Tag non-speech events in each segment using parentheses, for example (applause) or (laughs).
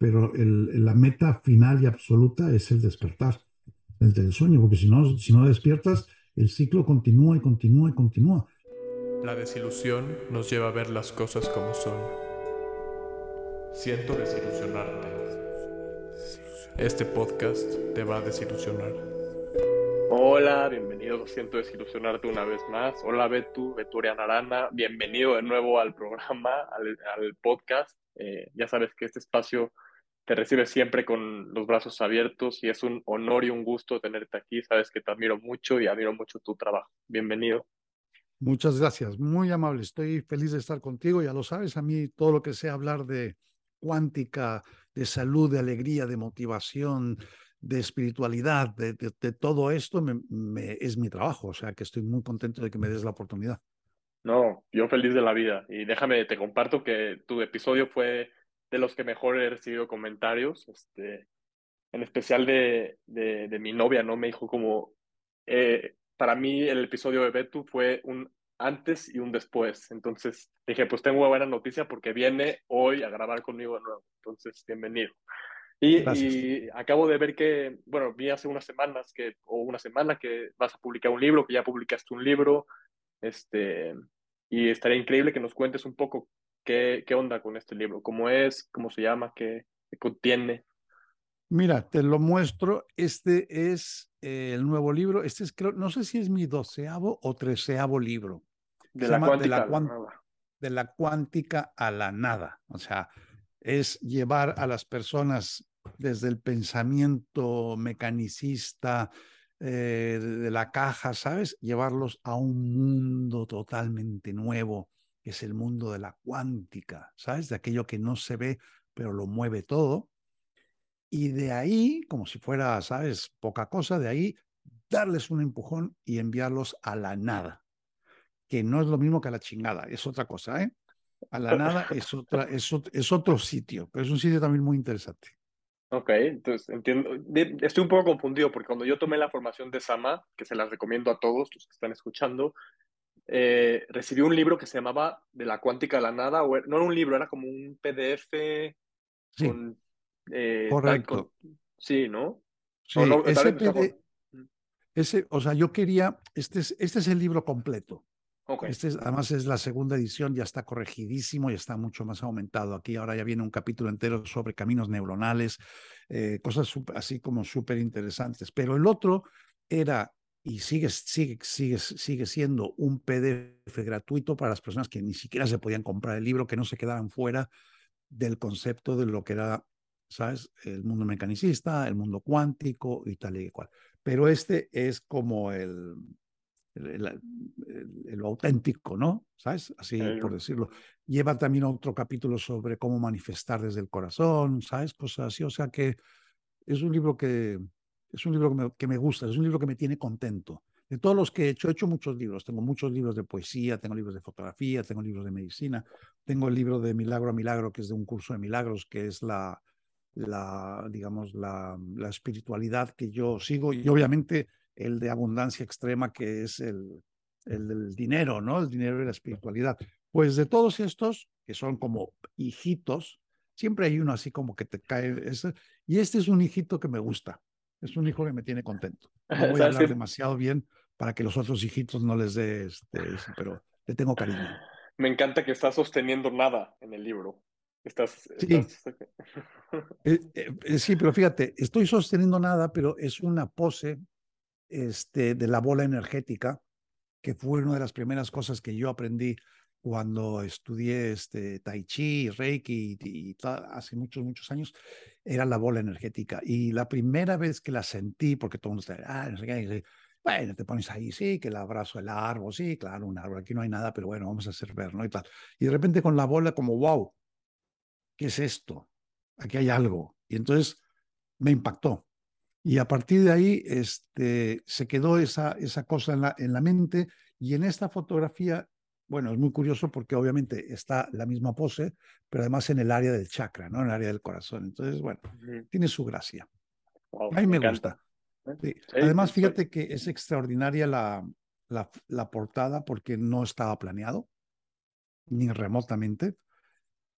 pero el, la meta final y absoluta es el despertar desde el sueño, porque si no, si no despiertas, el ciclo continúa y continúa y continúa. La desilusión nos lleva a ver las cosas como son. Siento desilusionarte. Este podcast te va a desilusionar. Hola, bienvenido. Siento desilusionarte una vez más. Hola, Betu, Beturiana Arana. Bienvenido de nuevo al programa, al, podcast. Eh, ya sabes que este espacio te recibe siempre con los brazos abiertos y es un honor y un gusto tenerte aquí. Sabes que te admiro mucho y admiro mucho tu trabajo. Bienvenido. Muchas gracias, muy amable. Estoy feliz de estar contigo. Ya lo sabes, a mí todo lo que sea hablar de cuántica, de salud, de alegría, de motivación, de espiritualidad, de, todo esto me, es mi trabajo. O sea que estoy muy contento de que me des la oportunidad. No, yo feliz de la vida. Y déjame, te comparto que tu episodio fue de los que mejor he recibido comentarios, este, en especial de, de, mi novia, ¿no? Me dijo como, eh, para mí el episodio de Betu fue un antes y un después. Entonces dije, pues tengo una buena noticia porque viene hoy a grabar conmigo de nuevo. Entonces, bienvenido. Y, y, acabo de ver que, bueno, vi hace unas semanas que, o una semana que vas a publicar un libro, que ya publicaste un libro, este, y estaría increíble que nos cuentes un poco ¿Qué, qué onda con este libro? ¿Cómo es? ¿Cómo se llama? ¿Qué, contiene? Mira, te lo muestro. Este es eh, el nuevo libro. Este es, creo, no sé si es mi doceavo o treceavo libro. De la, cuántica, de la, cuántica a la nada. O sea, es llevar a las personas desde el pensamiento mecanicista eh, de la caja, ¿sabes? Llevarlos a un mundo totalmente nuevo, que es el mundo de la cuántica, ¿sabes? De aquello que no se ve, pero lo mueve todo. Y de ahí, como si fuera, ¿sabes? Poca cosa, de ahí darles un empujón y enviarlos a la nada, que no es lo mismo que a la chingada, es otra cosa, ¿eh? A la nada es, otra, es, otro sitio, pero es un sitio también muy interesante. Ok, entonces entiendo. Estoy un poco confundido porque cuando yo tomé la formación de Sama, que se las recomiendo a todos los que están escuchando, eh, recibí un libro que se llamaba De la cuántica a la nada, o, no era un libro, era como un PDF sí. con... Eh, Correcto. sí, ¿no? Sí, ese, o sea, yo quería, este es, este es el libro completo. Okay. Este es, además es la segunda edición, ya está corregidísimo y está mucho más aumentado. Aquí ahora ya viene un capítulo entero sobre caminos neuronales, eh, cosas así como súper interesantes. Pero el otro era y sigue, sigue, sigue, sigue siendo un PDF gratuito para las personas que ni siquiera se podían comprar el libro, que no se quedaban fuera del concepto de lo que era, ¿sabes? El mundo mecanicista, el mundo cuántico y tal y cual. Pero este es como el, el, auténtico, ¿no? ¿Sabes? Así por decirlo. Lleva también otro capítulo sobre cómo manifestar desde el corazón, ¿sabes? Cosas así. O sea que es un libro que, es un libro que me, gusta, es un libro que me tiene contento. De todos los que he hecho, he hecho muchos libros. Tengo muchos libros de poesía, tengo libros de fotografía, tengo libros de medicina, tengo el libro de Milagro a Milagro, que es de un curso de milagros, que es la, digamos, la, espiritualidad que yo sigo. Y obviamente el de abundancia extrema, que es el, el del dinero, ¿no? El dinero y la espiritualidad. Pues de todos estos, que son como hijitos, siempre hay uno así como que te cae. y este es un hijito que me gusta. Es un hijo que me tiene contento. No (laughs) voy a hablar demasiado bien para que los otros hijitos no les dé, este, pero le tengo cariño. Me encanta que estás sosteniendo nada en el libro. Estás, sí. Eh, (laughs) eh, eh, sí, pero fíjate, estoy sosteniendo nada, pero es una pose este, de la bola energética, que fue una de las primeras cosas que yo aprendí cuando estudié este, Tai Chi, Reiki y, hace muchos, muchos años, era la bola energética. Y la primera vez que la sentí, porque todo el mundo está, ah, no sé qué, bueno, te pones ahí, sí, que el abrazo del árbol, sí, claro, un árbol, aquí no hay nada, pero bueno, vamos a hacer ver, ¿no? Y tal. Y de repente con la bola como, wow, ¿qué es esto? Aquí hay algo. Y entonces me impactó. Y a partir de ahí este, se quedó esa, esa cosa en la, en la mente y en esta fotografía bueno, es muy curioso porque obviamente está la misma pose, pero además en el área del chakra, ¿no? En el área del corazón. Entonces, bueno, tiene su gracia. a mí me, gusta. ¿Eh? Además, fíjate que es extraordinaria la, la, la, portada porque no estaba planeado, ni remotamente.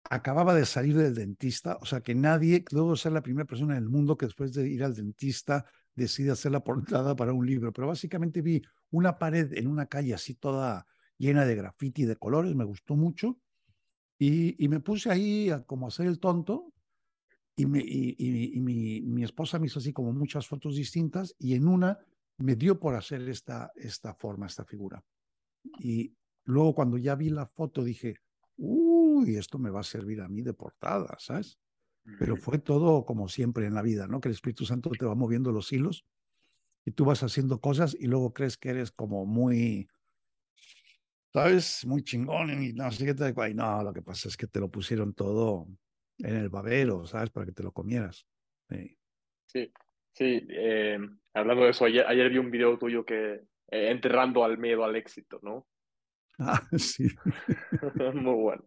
acababa de salir del dentista, o sea que nadie, luego ser la primera persona en el mundo que después de ir al dentista decide hacer la portada para un libro, pero básicamente vi una pared en una calle así toda llena de graffiti de colores, me gustó mucho, y, me puse ahí a como hacer el tonto, y, me, y, mi, mi, esposa me hizo así como muchas fotos distintas, y en una me dio por hacer esta, esta forma, esta figura. Y luego cuando ya vi la foto dije, uy, esto me va a servir a mí de portada, ¿sabes? Pero fue todo como siempre en la vida, ¿no? Que el Espíritu Santo te va moviendo los hilos y tú vas haciendo cosas y luego crees que eres como muy, ¿sabes? Muy chingón y no sé qué te y no, lo que pasa es que te lo pusieron todo en el babero, ¿sabes? Para que te lo comieras. Sí, sí, sí eh, hablando de eso, ayer, vi un video tuyo que eh, enterrando al miedo al éxito, ¿no? Ah, (laughs) sí. (laughs) Muy bueno.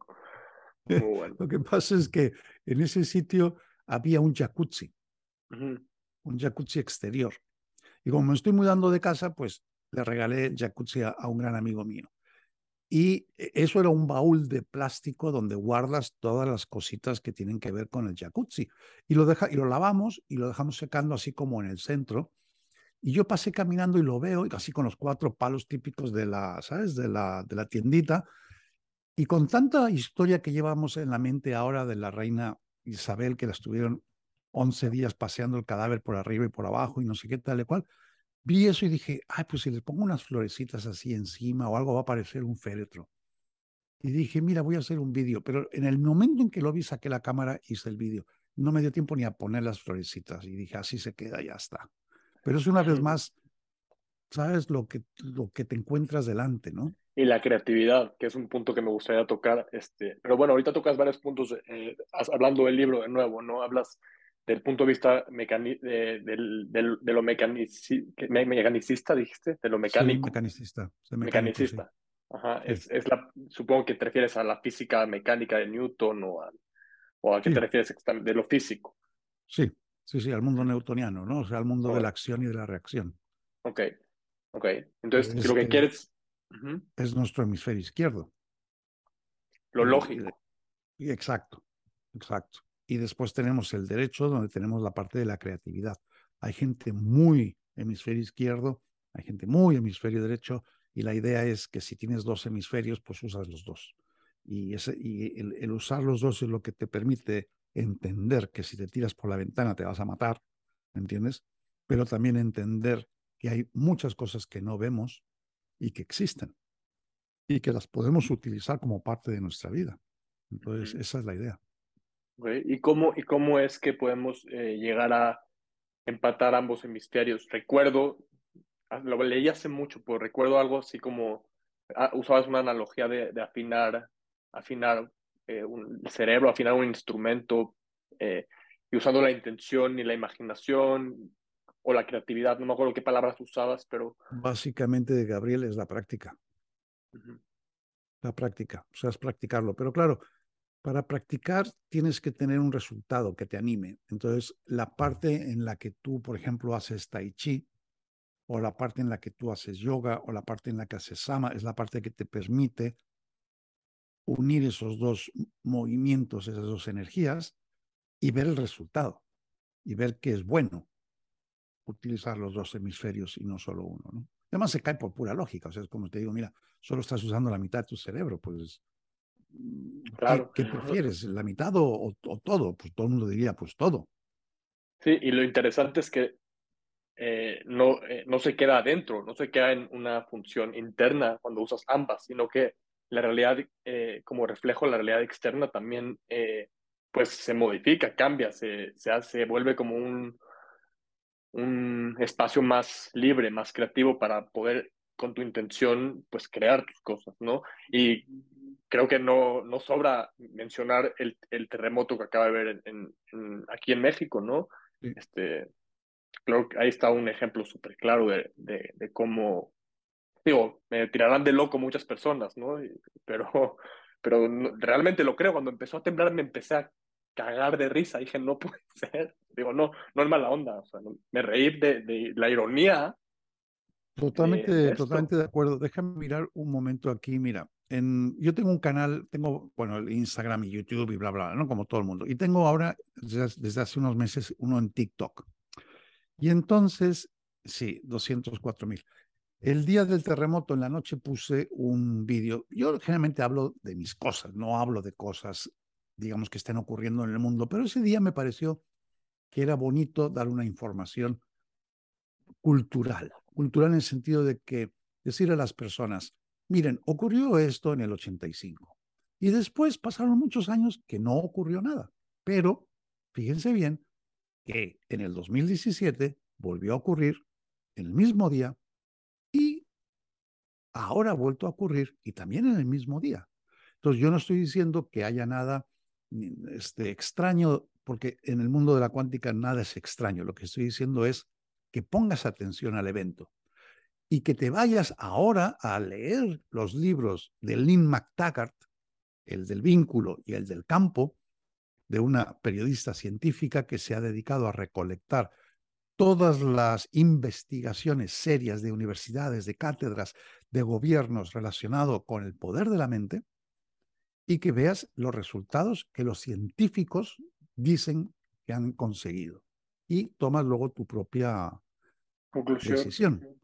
Muy bueno. Lo que pasa es que en ese sitio había un jacuzzi, un jacuzzi exterior. Y como me estoy mudando de casa, pues le regalé jacuzzi a, un gran amigo mío. Y e, eso era un baúl de plástico donde guardas todas las cositas que tienen que ver con el jacuzzi. Y lo, deja, y lo lavamos y lo dejamos secando así como en el centro. Y yo pasé caminando y lo veo, así con los cuatro palos típicos de la, ¿sabes? De la, de la tiendita. Y con tanta historia que llevamos en la mente ahora de la reina Isabel, que la estuvieron 11 días paseando el cadáver por arriba y por abajo y no sé qué tal y cual, vi eso y dije, ay, pues si les pongo unas florecitas así encima o algo va a parecer un féretro. Y dije, mira, voy a hacer un vídeo, pero en el momento en que lo vi, saqué la cámara, hice el vídeo. No me dio tiempo ni a poner las florecitas y dije, así se queda, ya está. Pero es una vez más, sabes lo que, lo que te encuentras delante, ¿no? y la creatividad, que es un punto que me gustaría tocar. Este, pero bueno, ahorita tocas varios puntos eh, hablando del libro de nuevo, ¿no? Hablas del punto de vista mecani de, de, lo mecanicista, dijiste, de lo mecánico. Sí, mecanicista. mecanicista. Ajá, es, es, la, supongo que te refieres a la física mecánica de Newton o a, o a qué te refieres de lo físico. Sí, sí, sí, al mundo newtoniano, ¿no? O sea, al mundo de la acción y de la reacción. Ok, ok. Entonces, si lo que quieres es nuestro hemisferio izquierdo. Lo lógico. exacto, exacto. Y después tenemos el derecho, donde tenemos la parte de la creatividad. Hay gente muy hemisferio izquierdo, hay gente muy hemisferio derecho, y la idea es que si tienes dos hemisferios, pues usas los dos. Y, ese, y el, el usar los dos es lo que te permite entender que si te tiras por la ventana te vas a matar, ¿entiendes? Pero también entender que hay muchas cosas que no vemos y que existen y que las podemos utilizar como parte de nuestra vida. Entonces, esa es la idea. ¿Y, cómo, ¿Y cómo es que podemos eh, llegar a empatar ambos hemisferios? Recuerdo, ah, lo leí hace mucho, pero recuerdo algo así como, ah, usabas una analogía de, de afinar, afinar eh, un, el cerebro, afinar un instrumento, eh, y usando la intención y la imaginación o la creatividad, no me acuerdo qué palabras usabas, pero... Básicamente de Gabriel es la práctica. La práctica, o sea, es practicarlo. Pero claro, para practicar tienes que tener un resultado que te anime. Entonces, la parte en la que tú, por ejemplo, haces tai chi, o la parte en la que tú haces yoga, o la parte en la que haces sama, es la parte que te permite unir esos dos movimientos, esas dos energías, y ver el resultado, y ver que es bueno utilizar los dos hemisferios y no solo uno, ¿no? Además se cae por pura lógica, o sea, es como te digo, mira, solo estás usando la mitad de tu cerebro, pues, claro. ¿qué, prefieres, la mitad o, todo? Pues todo el mundo diría, pues todo. Sí, y lo interesante es que eh, no, eh, no se queda adentro, no se queda en una función interna cuando usas ambas, sino que la realidad, eh, como reflejo, la realidad externa también, pues se modifica, cambia, se, se, hace, vuelve como un, un espacio más libre, más creativo para poder con tu intención, pues crear tus cosas, ¿no? Y creo que no, no sobra mencionar el, el terremoto que acaba de ver en, aquí en México, ¿no? Este, creo que ahí está un ejemplo súper claro de, de, de, cómo, digo, me tirarán de loco muchas personas, ¿no? Pero, pero realmente lo creo, cuando empezó a temblar me empecé a cagar de risa. Dije, no puede (laughs) ser. Digo, no, no es mala onda. O sea, me reí de, de la ironía. Totalmente, totalmente de acuerdo. Déjame mirar un momento aquí. Mira, en, yo tengo un canal, tengo, bueno, el Instagram y YouTube y bla, bla, ¿no? Como todo el mundo. Y tengo ahora, desde, hace unos meses, uno en TikTok. Y entonces, sí, 204 mil. El día del terremoto, en la noche, puse un vídeo. Yo generalmente hablo de mis cosas, no hablo de cosas, digamos, que estén ocurriendo en el mundo, pero ese día me pareció que era bonito dar una información cultural, cultural en el sentido de que decir a las personas, miren, ocurrió esto en el 85 y después pasaron muchos años que no ocurrió nada, pero fíjense bien que en el 2017 volvió a ocurrir en el mismo día y ahora ha vuelto a ocurrir y también en el mismo día. Entonces yo no estoy diciendo que haya nada este, extraño, porque en el mundo de la cuántica nada es extraño. Lo que estoy diciendo es que pongas atención al evento y que te vayas ahora a leer los libros de Lynn McTaggart, el del vínculo y el del campo, de una periodista científica que se ha dedicado a recolectar todas las investigaciones serias de universidades, de cátedras, de gobiernos relacionados con el poder de la mente, y que veas los resultados que los científicos dicen que han conseguido. Y tomas luego tu propia decisión.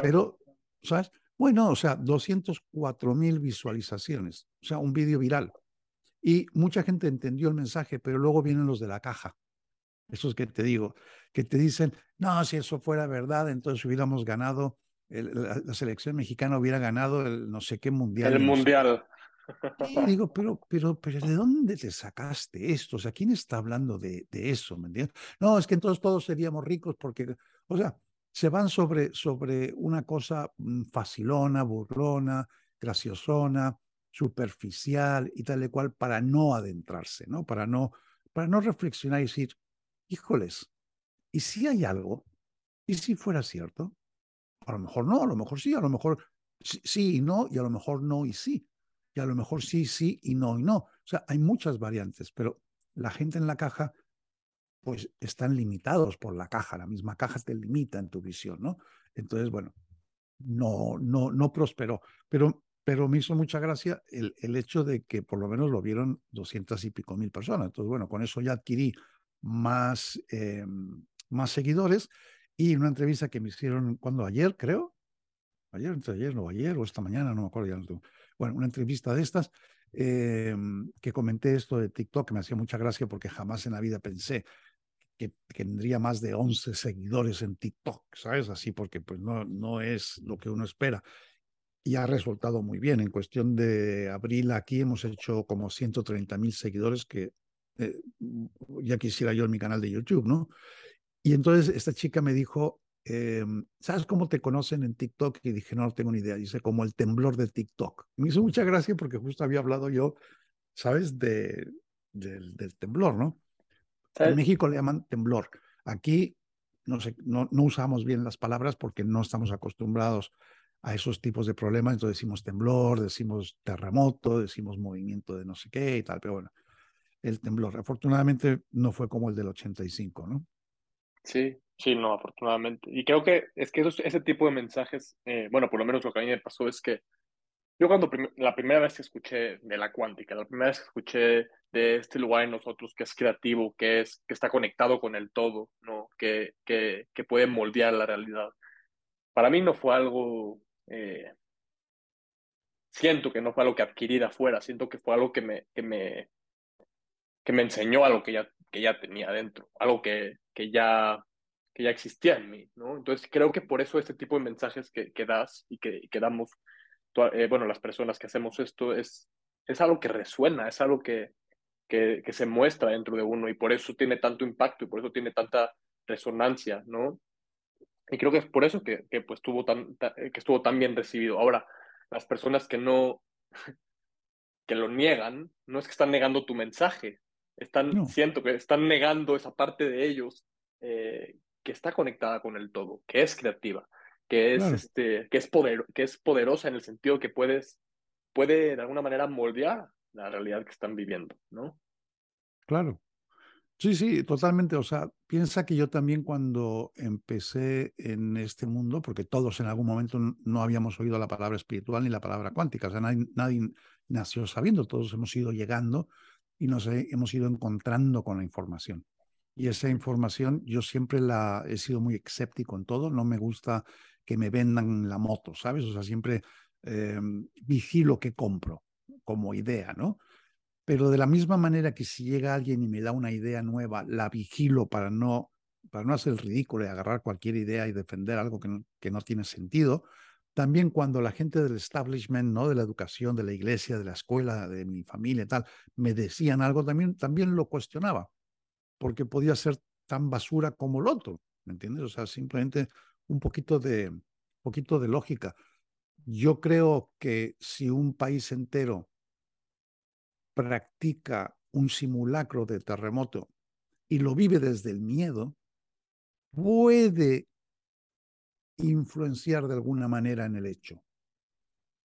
Pero, ¿sabes? Bueno, o sea, 204 mil visualizaciones, o sea, un vídeo viral. Y mucha gente entendió el mensaje, pero luego vienen los de la caja. Esos que te digo, que te dicen, no, si eso fuera verdad, entonces hubiéramos ganado, la, selección mexicana hubiera ganado el no sé qué mundial. El mundial. Y digo, pero, pero, pero, ¿de dónde te sacaste esto? O sea, ¿quién está hablando de, de eso? ¿Me entiendes? No, es que entonces todos seríamos ricos porque, o sea, se van sobre, sobre una cosa mm, facilona, burlona, graciosona, superficial y tal y cual para no adentrarse, ¿no? Para no, para no reflexionar y decir, híjoles, ¿y si hay algo? ¿Y si fuera cierto? A lo mejor no, a lo mejor sí, a lo mejor sí, y no, y a lo mejor no y sí, y a lo mejor sí, sí y no y no. O sea, hay muchas variantes, pero la gente en la caja pues están limitados por la caja, la misma caja te limita en tu visión, ¿no? Entonces, bueno, no, no, no prosperó, pero, pero me hizo mucha gracia el, el hecho de que por lo menos lo vieron doscientas y pico mil personas. Entonces, bueno, con eso ya adquirí más, eh, más seguidores y una entrevista que me hicieron, cuando ayer, creo, ayer, entre ayer, no ayer o esta mañana, no me acuerdo ya. No bueno, una entrevista de estas eh, que comenté esto de TikTok, que me hacía mucha gracia porque jamás en la vida pensé que, tendría más de 11 seguidores en TikTok, ¿sabes? Así porque pues no, no es lo que uno espera. Y ha resultado muy bien. En cuestión de abril aquí hemos hecho como 130 mil seguidores que eh, ya quisiera yo en mi canal de YouTube, ¿no? Y entonces esta chica me dijo, em, ¿sabes cómo te conocen en TikTok? Y dije, no, no tengo ni idea. Dice, como el temblor de TikTok. Me hizo mucha gracia porque justo había hablado yo, ¿sabes? De, del temblor, ¿no? En México le llaman temblor. Aquí no, sé, no, no, usamos bien las palabras porque no estamos acostumbrados a esos tipos de problemas. Entonces decimos temblor, decimos terremoto, decimos movimiento de no sé qué y tal. Pero bueno, el temblor. Afortunadamente no fue como el del 85, ¿no? Sí, sí, no, afortunadamente. Y creo que es que ese tipo de mensajes, eh, bueno, por lo menos lo que a mí me pasó es que yo cuando la primera vez que escuché de la cuántica, la primera vez que escuché de este lugar en nosotros que es creativo, que es que está conectado con el todo, ¿no? Que, que, que puede moldear la realidad. Para mí no fue algo eh, siento que no fue algo que adquirí de afuera, siento que fue algo que me, que me, que me enseñó algo que ya, que ya tenía dentro, algo que, que, ya, que ya existía en mí, ¿no? Entonces creo que por eso este tipo de mensajes que, que das y que, que damos eh, bueno, las personas que hacemos esto, es, es algo que resuena, es algo que, que, que, se muestra dentro de uno y por eso tiene tanto impacto y por eso tiene tanta resonancia, ¿no? Y creo que es por eso que, que pues, estuvo tan, que estuvo tan bien recibido. Ahora, las personas que no, (laughs) que lo niegan, no es que están negando tu mensaje, están, siento que están negando esa parte de ellos eh, que está conectada con el todo, que es creativa, que es, este, que es, poder, que es poderosa en el sentido que puedes, puede de alguna manera moldear la realidad que están viviendo, ¿no? Claro. Sí, sí, totalmente. O sea, piensa que yo también cuando empecé en este mundo, porque todos en algún momento no habíamos oído la palabra espiritual ni la palabra cuántica, o sea, nadie, nadie nació sabiendo, todos hemos ido llegando y nos hemos ido encontrando con la información. Y esa información yo siempre la he sido muy escéptico en todo, no me gusta que me vendan la moto, ¿sabes? O sea, siempre eh, vigilo que compro como idea, ¿no? Pero de la misma manera que si llega alguien y me da una idea nueva, la vigilo para no, para no hacer el ridículo y agarrar cualquier idea y defender algo que no, que no tiene sentido, también cuando la gente del establishment, ¿no? de la educación, de la iglesia, de la escuela, de mi familia y tal, me decían algo, también, también lo cuestionaba, porque podía ser tan basura como el otro, ¿me entiendes? O sea, simplemente un poquito de, poquito de lógica. Yo creo que si un país entero practica un simulacro de terremoto y lo vive desde el miedo, puede influenciar de alguna manera en el hecho.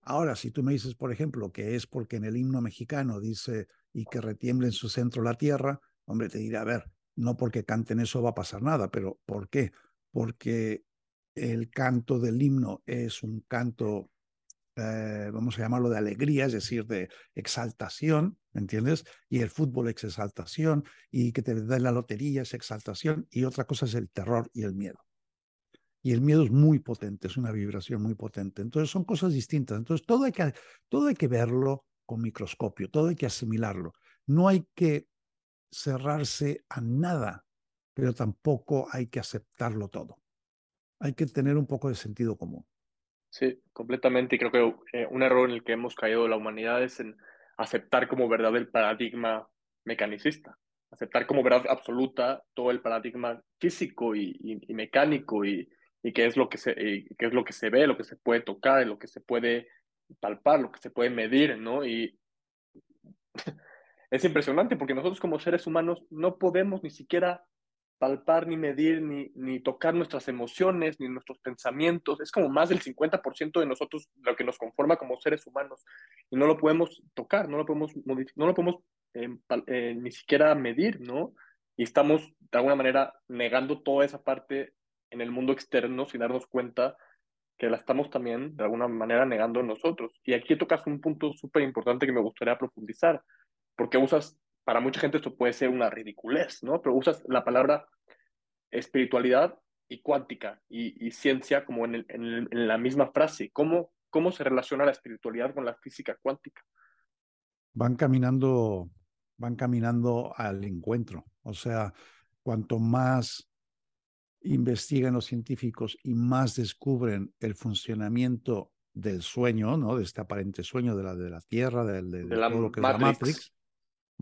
Ahora, si tú me dices, por ejemplo, que es porque en el himno mexicano dice y que retiemble en su centro la tierra, hombre, te diré, a ver, no porque canten eso va a pasar nada, pero ¿por qué? Porque el canto del himno es un canto eh, vamos a llamarlo de alegría, es decir, de exaltación, ¿me entiendes? Y el fútbol es exaltación, y que te den la lotería es exaltación, y otra cosa es el terror y el miedo. Y el miedo es muy potente, es una vibración muy potente. Entonces son cosas distintas. Entonces todo hay que, todo hay que verlo con microscopio, todo hay que asimilarlo. No hay que cerrarse a nada, pero tampoco hay que aceptarlo todo. Hay que tener un poco de sentido común. Sí, completamente. Y creo que eh, un error en el que hemos caído la humanidad es en aceptar como verdad el paradigma mecanicista, aceptar como verdad absoluta todo el paradigma físico y, mecánico y, y, qué es lo que se qué es lo que se ve, lo que se puede tocar, lo que se puede palpar, lo que se puede medir, ¿no? Y (laughs) es impresionante porque nosotros como seres humanos no podemos ni siquiera palpar, ni medir, ni, ni tocar nuestras emociones, ni nuestros pensamientos. Es como más del 50% de nosotros lo que nos conforma como seres humanos. Y no lo podemos tocar, no lo podemos, no lo podemos eh, eh, ni siquiera medir, ¿no? Y estamos de alguna manera negando toda esa parte en el mundo externo sin darnos cuenta que la estamos también de alguna manera negando nosotros. Y aquí tocas un punto súper importante que me gustaría profundizar, porque usas para mucha gente esto puede ser una ridiculez, ¿no? Pero usas la palabra espiritualidad y cuántica y, ciencia como en, en, la misma frase. ¿Cómo, ¿Cómo se relaciona la espiritualidad con la física cuántica? Van caminando, van caminando al encuentro. O sea, cuanto más investigan los científicos y más descubren el funcionamiento del sueño, ¿no? De este aparente sueño de la, de la Tierra, de, de, de todo lo que es la Matrix,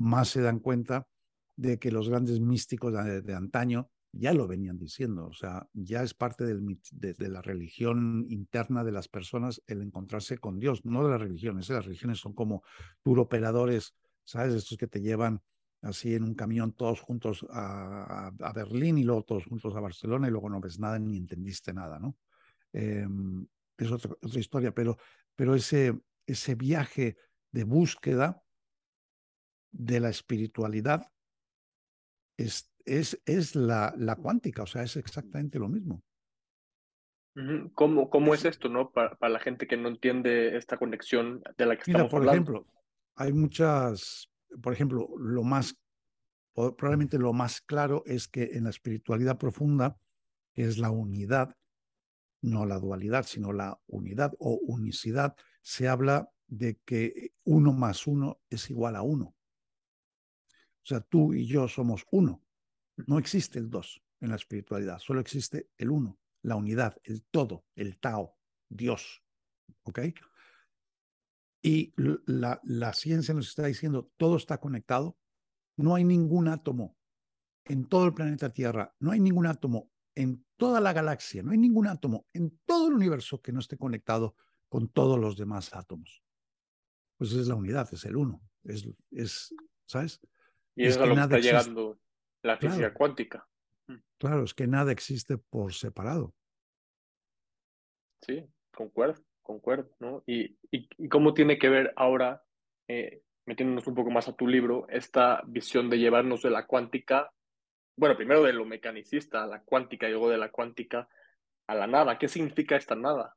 más se dan cuenta de que los grandes místicos de, antaño ya lo venían diciendo, o sea, ya es parte de, la religión interna de las personas el encontrarse con Dios, no de las religiones, ¿eh? las religiones son como operadores, ¿sabes? Estos que te llevan así en un camión todos juntos a, Berlín y luego todos juntos a Barcelona y luego no ves nada ni entendiste nada, ¿no? Em, es otra, otra historia, pero, pero ese, ese viaje de búsqueda de la espiritualidad es, es, es la, la cuántica, o sea, es exactamente lo mismo. ¿Cómo, cómo es, esto, no? Para, para, la gente que no entiende esta conexión de la que Mira, estamos por hablando. ejemplo, hay muchas, por ejemplo, lo más, probablemente lo más claro es que en la espiritualidad profunda, que es la unidad, no la dualidad, sino la unidad o unicidad, se habla de que uno más uno es igual a uno. O sea, tú y yo somos uno. No existe el dos en la espiritualidad, solo existe el uno, la unidad, el todo, el Tao, Dios. ¿Ok? Y la, la ciencia nos está diciendo, todo está conectado. No hay ningún átomo en todo el planeta Tierra, no hay ningún átomo en toda la galaxia, no hay ningún átomo en todo el universo que no esté conectado con todos los demás átomos. Pues es la unidad, es el uno, es, es ¿sabes? Y es, es a lo que está llegando la física cuántica. Mm. Claro, es que nada existe por separado. Sí, concuerdo, concuerdo, ¿no? Y, y, cómo tiene que ver ahora eh, metiéndonos un poco más a tu libro, esta visión de llevarnos de la cuántica, bueno, primero de lo mecanicista a la cuántica y luego de la cuántica a la nada. ¿Qué significa esta nada?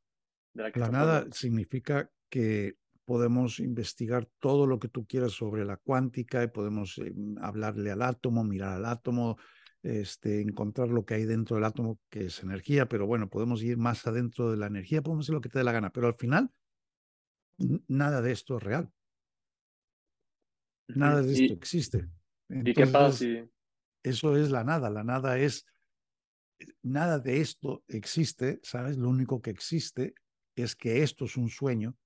la, la nada significa que podemos investigar todo lo que tú quieras sobre la cuántica y podemos eh, hablarle al átomo, mirar al átomo, este, encontrar lo que hay dentro del átomo, que es energía, pero bueno, podemos ir más adentro de la energía, podemos hacer lo que te dé la gana, pero al final nada de esto es real. Nada de esto existe. ¿Y qué pasa Eso es la nada, la nada es, nada de esto existe, ¿sabes? Lo único que existe es que esto es un sueño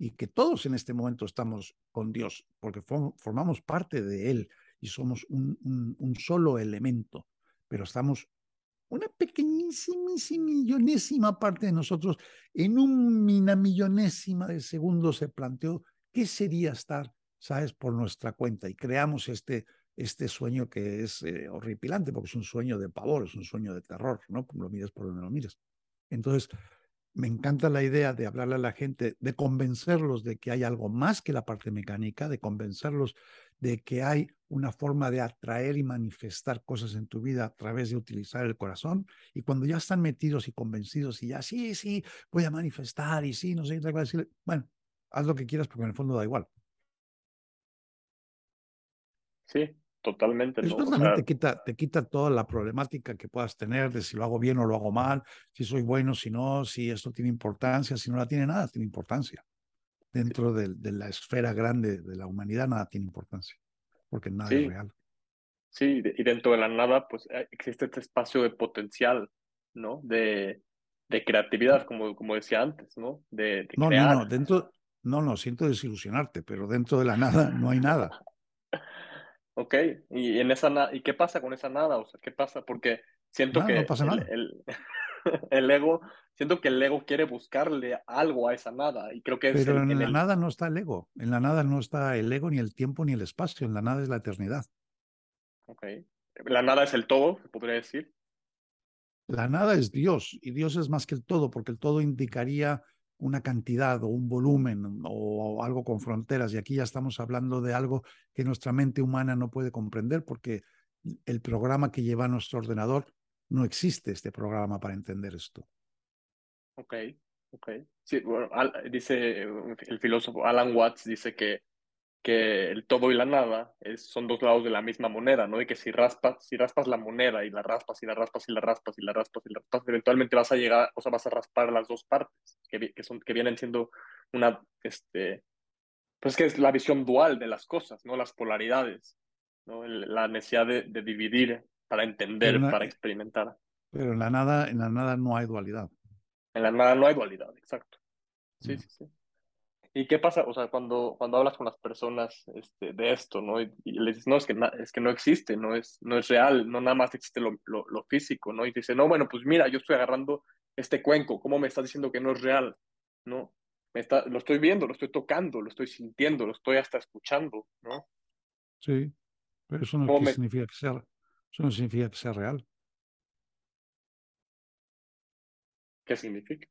y que todos en este momento estamos con Dios, porque formamos parte de Él y somos un, solo elemento, pero estamos una pequeñísima, millonésima parte de nosotros, en una millonésima de segundo se planteó qué sería estar, ¿sabes?, por nuestra cuenta y creamos este, este sueño que es eh, horripilante, porque es un sueño de pavor, es un sueño de terror, ¿no? Como lo mires por donde lo mires. Entonces, me encanta la idea de hablarle a la gente, de convencerlos de que hay algo más que la parte mecánica, de convencerlos de que hay una forma de atraer y manifestar cosas en tu vida a través de utilizar el corazón. Y cuando ya están metidos y convencidos y ya, sí, sí, voy a manifestar y sí, no sé, qué decirle, bueno, haz lo que quieras porque en el fondo da igual. Sí, Totalmente. Eso también te, quita, te quita toda la problemática que puedas tener de si lo hago bien o lo hago mal, si soy bueno, si no, si esto tiene importancia, si no la tiene nada, tiene importancia. Dentro de, la esfera grande de la humanidad nada tiene importancia, porque nada es real. Sí, y dentro de la nada, pues eh, existe este espacio de potencial, ¿no? De, de creatividad, como, como decía antes, ¿no? De, no, no, no, dentro, no, no, siento desilusionarte, pero dentro de la nada no hay nada. Ok, y en esa ¿y qué pasa con esa nada? O sea, ¿qué pasa? Porque siento que el, (laughs) el, ego, siento que el ego quiere buscarle algo a esa nada y creo que Pero en, la nada no está el ego, en la nada no está el ego ni el tiempo ni el espacio, en la nada es la eternidad. Ok, la nada es el todo, se podría decir. La nada es Dios y Dios es más que el todo porque el todo indicaría una cantidad o un volumen o, algo con fronteras. Y aquí ya estamos hablando de algo que nuestra mente humana no puede comprender porque el programa que lleva nuestro ordenador no existe este programa para entender esto. Ok, ok. Sí, dice el filósofo Alan Watts, dice que que el todo y la nada es, son dos lados de la misma moneda, ¿no? Y que si raspas, si raspas la moneda y la raspas y la raspas y la raspas y la raspas y la raspas, eventualmente vas a llegar, o sea, vas a raspar las dos partes, que, que, son, que vienen siendo una, este, pues que es la visión dual de las cosas, ¿no? Las polaridades, ¿no? la necesidad de, dividir para entender, para experimentar. Pero en la nada, en la nada no hay dualidad. En la nada no hay dualidad, exacto. Sí, sí, sí. ¿Y qué pasa? O sea, cuando, cuando hablas con las personas este, de esto, ¿no? Y, les dices, no, es que, es que no existe, no es, no es real, no nada más existe lo, lo, físico, ¿no? Y dice, no, bueno, pues mira, yo estoy agarrando este cuenco, ¿cómo me estás diciendo que no es real? ¿No? Me está, lo estoy viendo, lo estoy tocando, lo estoy sintiendo, lo estoy hasta escuchando, ¿no? Sí, pero eso no significa que sea, eso no significa que sea real. ¿Qué significa?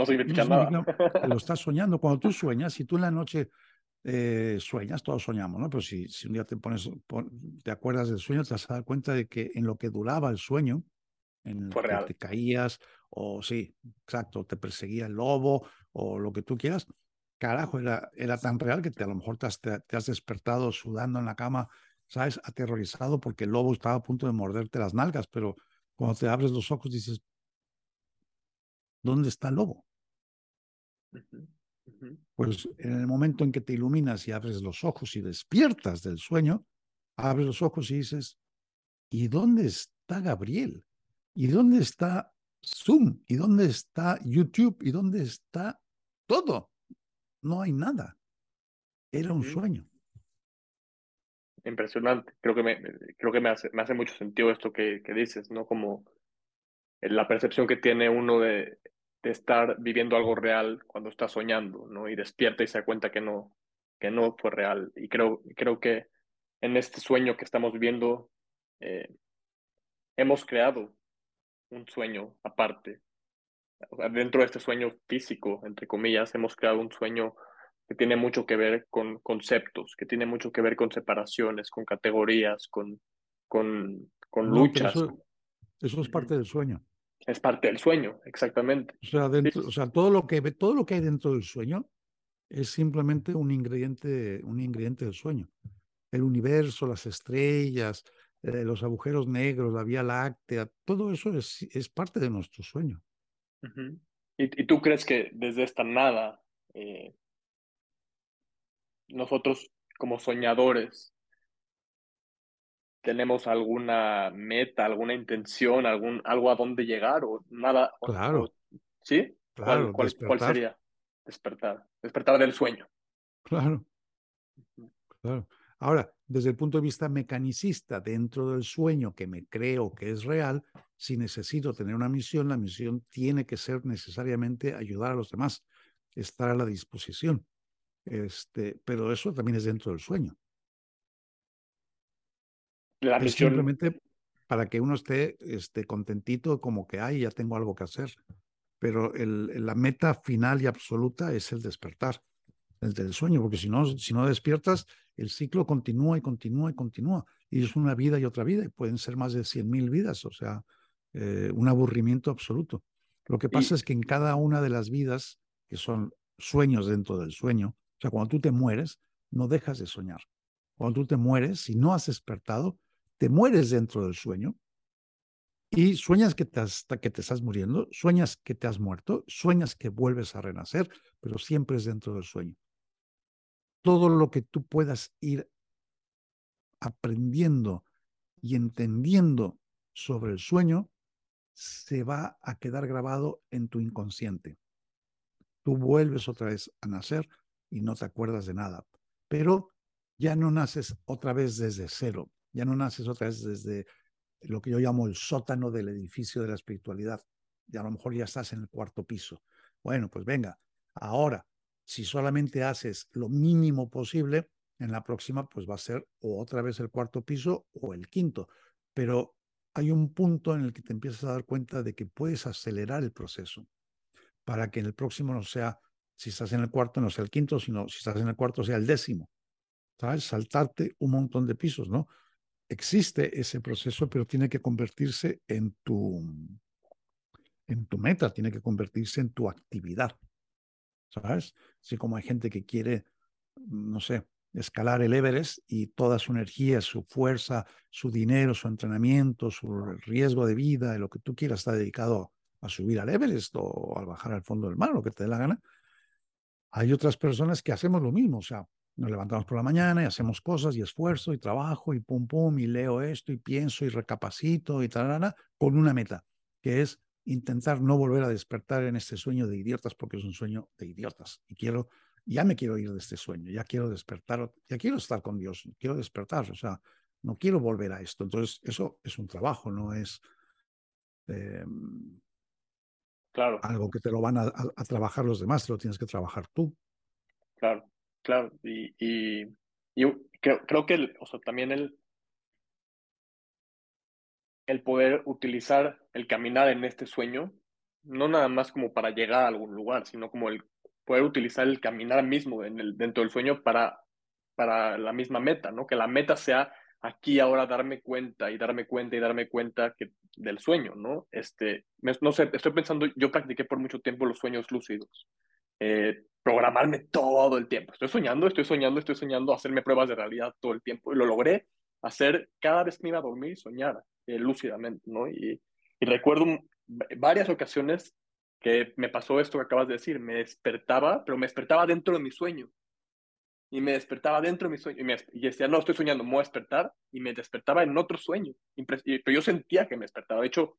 No significa nada. lo estás (laughs) soñando. Cuando tú sueñas, si tú en la noche eh, sueñas, todos soñamos, ¿no? Pero si, si un día te pones, te acuerdas del sueño, te vas a dar cuenta de que en lo que duraba el sueño, en el que te caías, o sí, exacto, te perseguía el lobo, o lo que tú quieras, carajo, era, era tan real que te, a lo mejor te has, te has despertado sudando en la cama, ¿sabes? Aterrorizado porque el lobo estaba a punto de morderte las nalgas, pero cuando te abres los ojos dices, ¿dónde está el lobo? Pues en el momento en que te iluminas y abres los ojos y despiertas del sueño, abres los ojos y dices, ¿y dónde está Gabriel? ¿Y dónde está Zoom? ¿Y dónde está YouTube? ¿Y dónde está todo? No hay nada. Era un sueño. Impresionante. Creo que me, creo que me hace, me hace mucho sentido esto que, que dices, ¿no? Como la percepción que tiene uno de, de estar viviendo algo real cuando está soñando, ¿no? Y despierta y se da cuenta que no, que no fue real. Y creo, creo que en este sueño que estamos viviendo, eh, hemos creado un sueño aparte. dentro de este sueño físico, entre comillas, hemos creado un sueño que tiene mucho que ver con conceptos, que tiene mucho que ver con separaciones, con categorías, con, con, con luchas. Eso, es parte del sueño. Es parte del sueño, exactamente. O sea, dentro, o sea todo, lo que, todo lo que hay dentro del sueño es simplemente un ingrediente, un ingrediente del sueño. El universo, las estrellas, eh, los agujeros negros, la Vía Láctea, todo eso es, es parte de nuestro sueño. ¿Y, ¿Y, tú crees que desde esta nada, eh, nosotros como soñadores, tenemos alguna meta, alguna intención, algún, algo a dónde llegar o nada? Claro. ¿Sí? Claro, ¿Cuál, cuál sería? despertar, despertar del sueño. Claro, claro. Ahora, desde el punto de vista mecanicista, dentro del sueño que me creo que es real, si necesito tener una misión, la misión tiene que ser necesariamente ayudar a los demás, estar a la disposición. Este, pero eso también es dentro del sueño. La es misión... simplemente para que uno esté, esté contentito, como que, ay, ya tengo algo que hacer pero el, la meta final y absoluta es el despertar, el del sueño, porque si no, si no despiertas, el ciclo continúa y continúa y continúa, y es una vida y otra vida, y pueden ser más de 100.000 vidas, o sea, eh, un aburrimiento absoluto. Lo que pasa es que en cada una de las vidas, que son sueños dentro del sueño, o sea, cuando tú te mueres, no dejas de soñar. Cuando tú te mueres, si no has despertado, te mueres dentro del sueño y sueñas que te, que te estás muriendo, sueñas que te has muerto, sueñas que vuelves a renacer, pero siempre es dentro del sueño. Todo lo que tú puedas ir aprendiendo y entendiendo sobre el sueño se va a quedar grabado en tu inconsciente. Tú vuelves otra vez a nacer y no te acuerdas de nada, pero ya no naces otra vez desde cero, ya no naces otra vez desde lo que yo llamo el sótano del edificio de la espiritualidad. Y a lo mejor ya estás en el cuarto piso. Bueno, pues venga, ahora, si solamente haces lo mínimo posible, en la próxima pues va a ser o otra vez el cuarto piso o el quinto. Pero hay un punto en el que te empiezas a dar cuenta de que puedes acelerar el proceso para que en el próximo no sea, si estás en el cuarto, no sea el quinto, sino si estás en el cuarto, sea el décimo. ¿Sabes? Saltarte un montón de pisos, ¿no? Existe ese proceso, pero tiene que convertirse en tu, en tu meta, tiene que convertirse en tu actividad. ¿Sabes? Así como hay gente que quiere, no sé, escalar el Everest y toda su energía, su fuerza, su dinero, su entrenamiento, su riesgo de vida, lo que tú quieras, está dedicado a subir al Everest o a bajar al fondo del mar, lo que te dé la gana. Hay otras personas que hacemos lo mismo, o sea, nos levantamos por la mañana y hacemos cosas y esfuerzo y trabajo y pum pum y leo esto y pienso y recapacito y tal, con una meta, que es intentar no volver a despertar en este sueño de idiotas porque es un sueño de idiotas y quiero, ya me quiero ir de este sueño, ya quiero despertar, ya quiero estar con Dios, quiero despertar, o sea, no quiero volver a esto. Entonces, eso es un trabajo, no es em, claro. algo que te lo van a, a trabajar los demás, te lo tienes que trabajar tú. Claro. Claro, y, y, creo, creo, que o sea, también el, el poder utilizar el caminar en este sueño, no nada más como para llegar a algún lugar, sino como el poder utilizar el caminar mismo en el, dentro del sueño para, para la misma meta, ¿no? Que la meta sea aquí ahora darme cuenta y darme cuenta y darme cuenta que, del sueño, ¿no? Este, no sé, estoy pensando, yo practiqué por mucho tiempo los sueños lúcidos. Eh, programarme todo el tiempo. Estoy soñando, estoy soñando, estoy soñando, hacerme pruebas de realidad todo el tiempo. Y lo logré hacer cada vez que me iba a dormir y soñar eh, lúcidamente, ¿no? Y, y recuerdo varias ocasiones que me pasó esto que acabas de decir. Me despertaba, pero me despertaba dentro de mi sueño. Y me despertaba dentro de mi sueño. Y, me, y decía, no, estoy soñando, me voy a despertar. Y me despertaba en otro sueño. pero yo sentía que me despertaba. De hecho,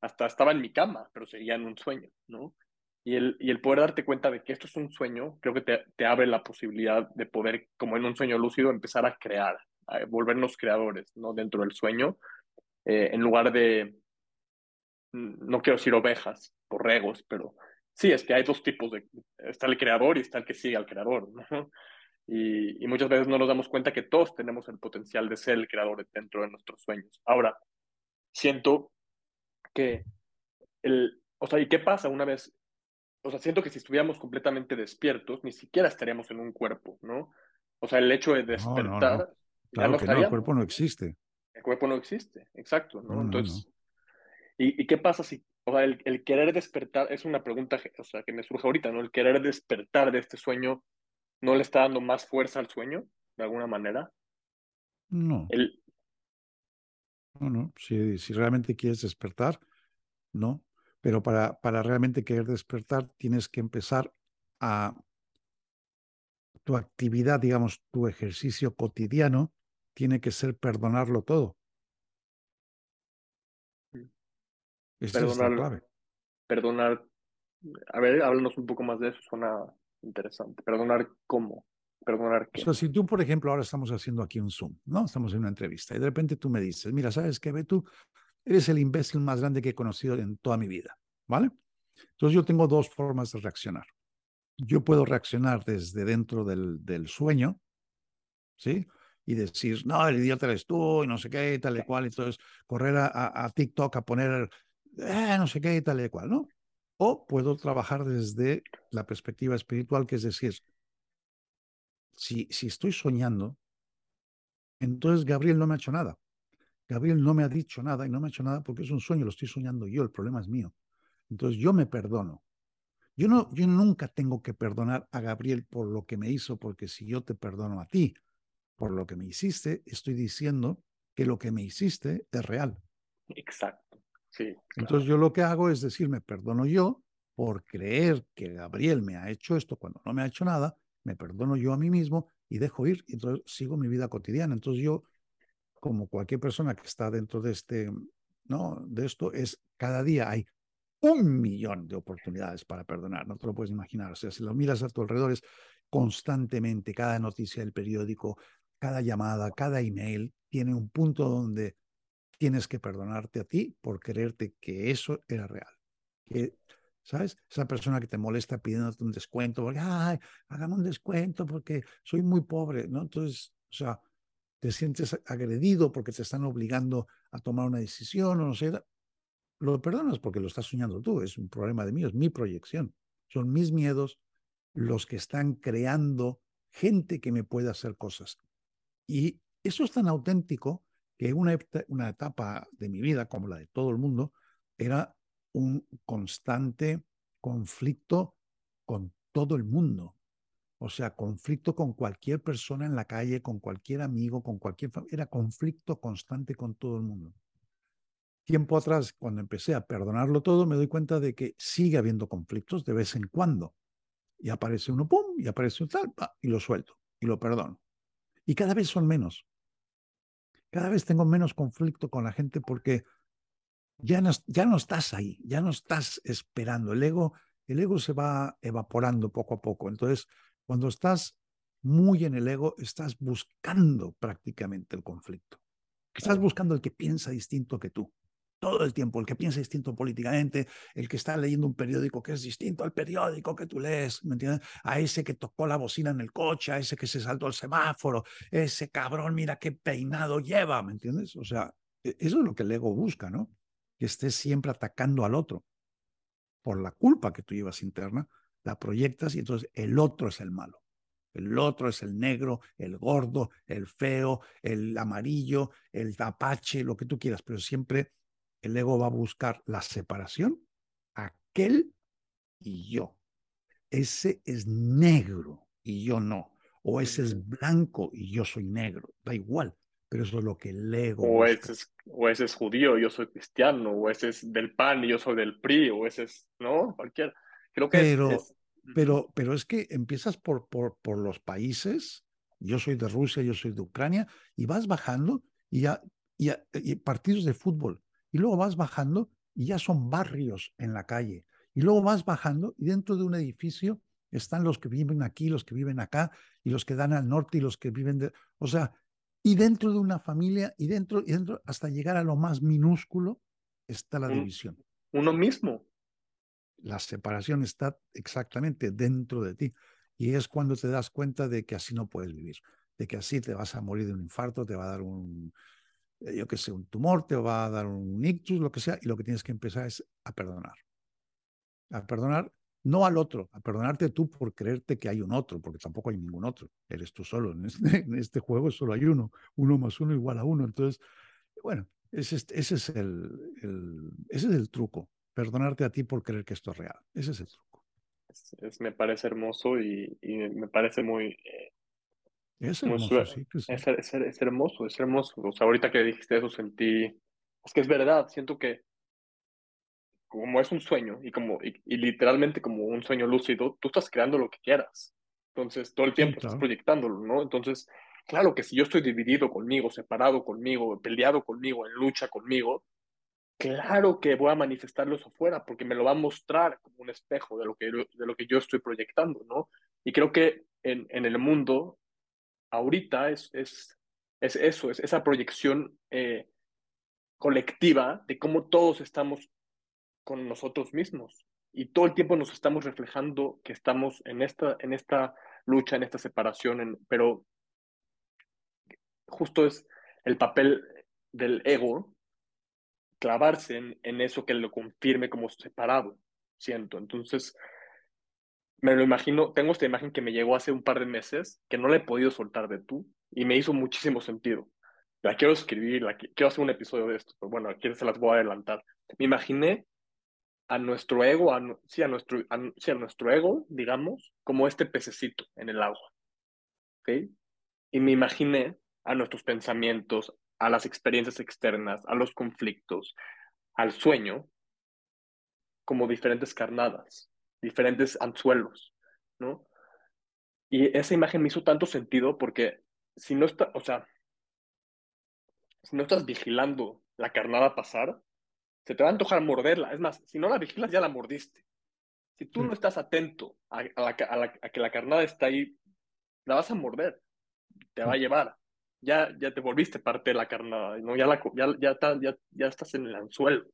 hasta estaba en mi cama, pero seguía en un sueño, ¿no? Y el, y el poder darte cuenta de que esto es un sueño, creo que te, te abre la posibilidad de poder, como en un sueño lúcido, empezar a crear, a volvernos creadores, ¿no? Dentro del sueño, eh, en lugar de, no quiero decir ovejas, borregos, pero sí, es que hay dos tipos de, está el creador y está el que sigue al creador, ¿no? Y, y, muchas veces no nos damos cuenta que todos tenemos el potencial de ser el creador dentro de nuestros sueños. Ahora, siento que el, o sea, ¿y qué pasa una vez o sea, siento que si estuviéramos completamente despiertos, ni siquiera estaríamos en un cuerpo, ¿no? O sea, el hecho de despertar, Claro que no, el cuerpo no existe. El cuerpo no existe, exacto, ¿no? Entonces, ¿y, qué pasa si, o sea, el, el, querer despertar, es una pregunta, o sea, que me surge ahorita, ¿no? El querer despertar de este sueño, ¿no le está dando más fuerza al sueño, de alguna manera? No. El... No, no, si, si realmente quieres despertar, no. Pero para, para realmente querer despertar, tienes que empezar a tu actividad, digamos, tu ejercicio cotidiano, tiene que ser perdonarlo todo. Esa es la clave. Perdonar. A ver, háblanos un poco más de eso, suena interesante. Perdonar cómo. Perdonar qué. O sea, si tú, por ejemplo, ahora estamos haciendo aquí un Zoom, ¿no? Estamos en una entrevista y de repente tú me dices, mira, ¿sabes qué, tú Eres el imbécil más grande que he conocido en toda mi vida, ¿vale? Entonces yo tengo dos formas de reaccionar. Yo puedo reaccionar desde dentro del, del sueño, ¿sí? y decir, no, el idiota eres tú, y no sé qué, tal y cual, y entonces correr a, TikTok a poner, eh, no sé qué, tal y cual, ¿no? O puedo trabajar desde la perspectiva espiritual, que es decir, si, si estoy soñando, entonces Gabriel no me ha hecho nada. Gabriel no me ha dicho nada y no me ha hecho nada porque es un sueño, lo estoy soñando yo, el problema es mío. Entonces yo me perdono. Yo, no, yo nunca tengo que perdonar a Gabriel por lo que me hizo, porque si yo te perdono a ti, por lo que me hiciste, estoy diciendo que lo que me hiciste es real. Exacto. Sí. Entonces yo lo que hago es decir, me perdono yo por creer que Gabriel me ha hecho esto cuando no me ha hecho nada, me perdono yo a mí mismo y dejo ir, y entonces sigo mi vida cotidiana. Entonces yo, como cualquier persona que está dentro de este, ¿no? De esto, es cada día hay un millón de oportunidades para perdonar, no te lo puedes imaginar. O sea, si lo miras a tu alrededor es constantemente, cada noticia del periódico, cada llamada, cada email tiene un punto donde tienes que perdonarte a ti por creerte que eso era real. Que, ¿Sabes? Esa persona que te molesta pidiéndote un descuento, porque, ay, hágame un descuento porque soy muy pobre, ¿no? Entonces, o sea, te sientes agredido porque te están obligando a tomar una decisión o no sé. Lo perdonas porque lo estás soñando tú, es un problema de mí, es mi proyección. Son mis miedos los que están creando gente que me puede hacer cosas. Y eso es tan auténtico que una, una etapa de mi vida, como la de todo el mundo, era un constante conflicto con todo el mundo. O sea, conflicto con cualquier persona en la calle, con cualquier amigo, con cualquier familia. Era conflicto constante con todo el mundo. Tiempo atrás, cuando empecé a perdonarlo todo, me doy cuenta de que sigue habiendo conflictos de vez en cuando. Y aparece uno, ¡pum! Y aparece un tal, y lo suelto, y lo perdono. Y cada vez son menos. Cada vez tengo menos conflicto con la gente porque ya no, ya no estás ahí, ya no estás esperando. El ego, el ego se va evaporando poco a poco. Entonces, cuando estás muy en el ego, estás buscando prácticamente el conflicto. Estás buscando el que piensa distinto que tú todo el tiempo, el que piensa distinto políticamente, el que está leyendo un periódico que es distinto al periódico que tú lees, ¿me entiendes? A ese que tocó la bocina en el coche, a ese que se saltó el semáforo, ese cabrón, mira qué peinado lleva, ¿me entiendes? O sea, e-, eso es lo que el ego busca, ¿no? Que estés siempre atacando al otro. Por la culpa que tú llevas interna, la proyectas y entonces el otro es el malo. El otro es el negro, el gordo, el feo, el amarillo, el tapache, lo que tú quieras, pero siempre el ego va a buscar la separación, aquel y yo. Ese es negro y yo no. O ese es blanco y yo soy negro. Da igual, pero eso es lo que el ego. O ese es, o ese es judío, yo soy cristiano, o ese es del PAN y yo soy del PRI, o ese es, ¿no? Cualquier. Creo que pero, es, Pero, pero es que empiezas por, por, por los países. Yo soy de Rusia, yo soy de Ucrania, y vas bajando y ya, y partidos de fútbol y luego vas bajando y ya son barrios en la calle. Y luego vas bajando y dentro de un edificio están los que viven aquí, los que viven acá, y los que dan al norte y los que viven de... O sea, y dentro de una familia y dentro, y dentro, hasta llegar a lo más minúsculo, está la división. Uno mismo. La separación está exactamente dentro de ti. Y es cuando te das cuenta de que así no puedes vivir, de que así te vas a morir de un infarto, te va a dar un, eh, yo que sé, un tumor, te va a dar un ictus, lo que sea, y lo que tienes que empezar es a perdonar. A perdonar no al otro, a perdonarte tú por creerte que hay un otro, porque tampoco hay ningún otro, eres tú solo. En este, (laughs) este juego solo hay uno, uno más uno igual a uno. Entonces, bueno, ese, ese, es el, el, ese es el truco, perdonarte a ti por creer que esto es real. Ese es el truco. Es, me parece hermoso y, y me parece muy... Eh, es hermoso, sí, Es, es, es, hermoso, es hermoso. O sea, ahorita que dijiste eso sentí... Es que es verdad, siento que como es un sueño y como y, literalmente como un sueño lúcido, tú estás creando lo que quieras. Entonces, todo el tiempo estás proyectándolo, ¿no? Entonces, claro que si yo estoy dividido conmigo, separado conmigo, peleado conmigo, en lucha conmigo, claro que voy a manifestarlo eso afuera, porque me lo va a mostrar como un espejo de lo que, de lo que yo estoy proyectando, ¿no? Y creo que en, en el mundo, ahorita es, es, es eso, es esa proyección eh, colectiva de cómo todos estamos con nosotros mismos. Y todo el tiempo nos estamos reflejando que estamos en esta, en esta lucha, en esta separación, pero justo es el papel del ego clavarse en, eso que lo confirme como separado, siento. Entonces, me lo imagino, tengo esta imagen que me llegó hace un par de meses, que no la he podido soltar de tú, y me hizo muchísimo sentido. La quiero escribir, la, quiero hacer un episodio de esto, pero bueno, aquí se las voy a adelantar. Me imaginé a nuestro ego, a, sí, a nuestro, a, nuestro ego, digamos, como este pececito en el agua. ¿okay? Y me imaginé a nuestros pensamientos, a las experiencias externas, a los conflictos, al sueño, como diferentes carnadas, diferentes anzuelos, ¿no? Y esa imagen me hizo tanto sentido porque si no está, o sea, si no estás vigilando la carnada pasar, se te va a antojar morderla. Es más, si no la vigilas, ya la mordiste. Si tú no estás atento a, que la carnada está ahí, la vas a morder, te va a llevar. Ya, ya te volviste parte de la carnada, ¿no? ya, la, ya, ya, ya, estás en el anzuelo.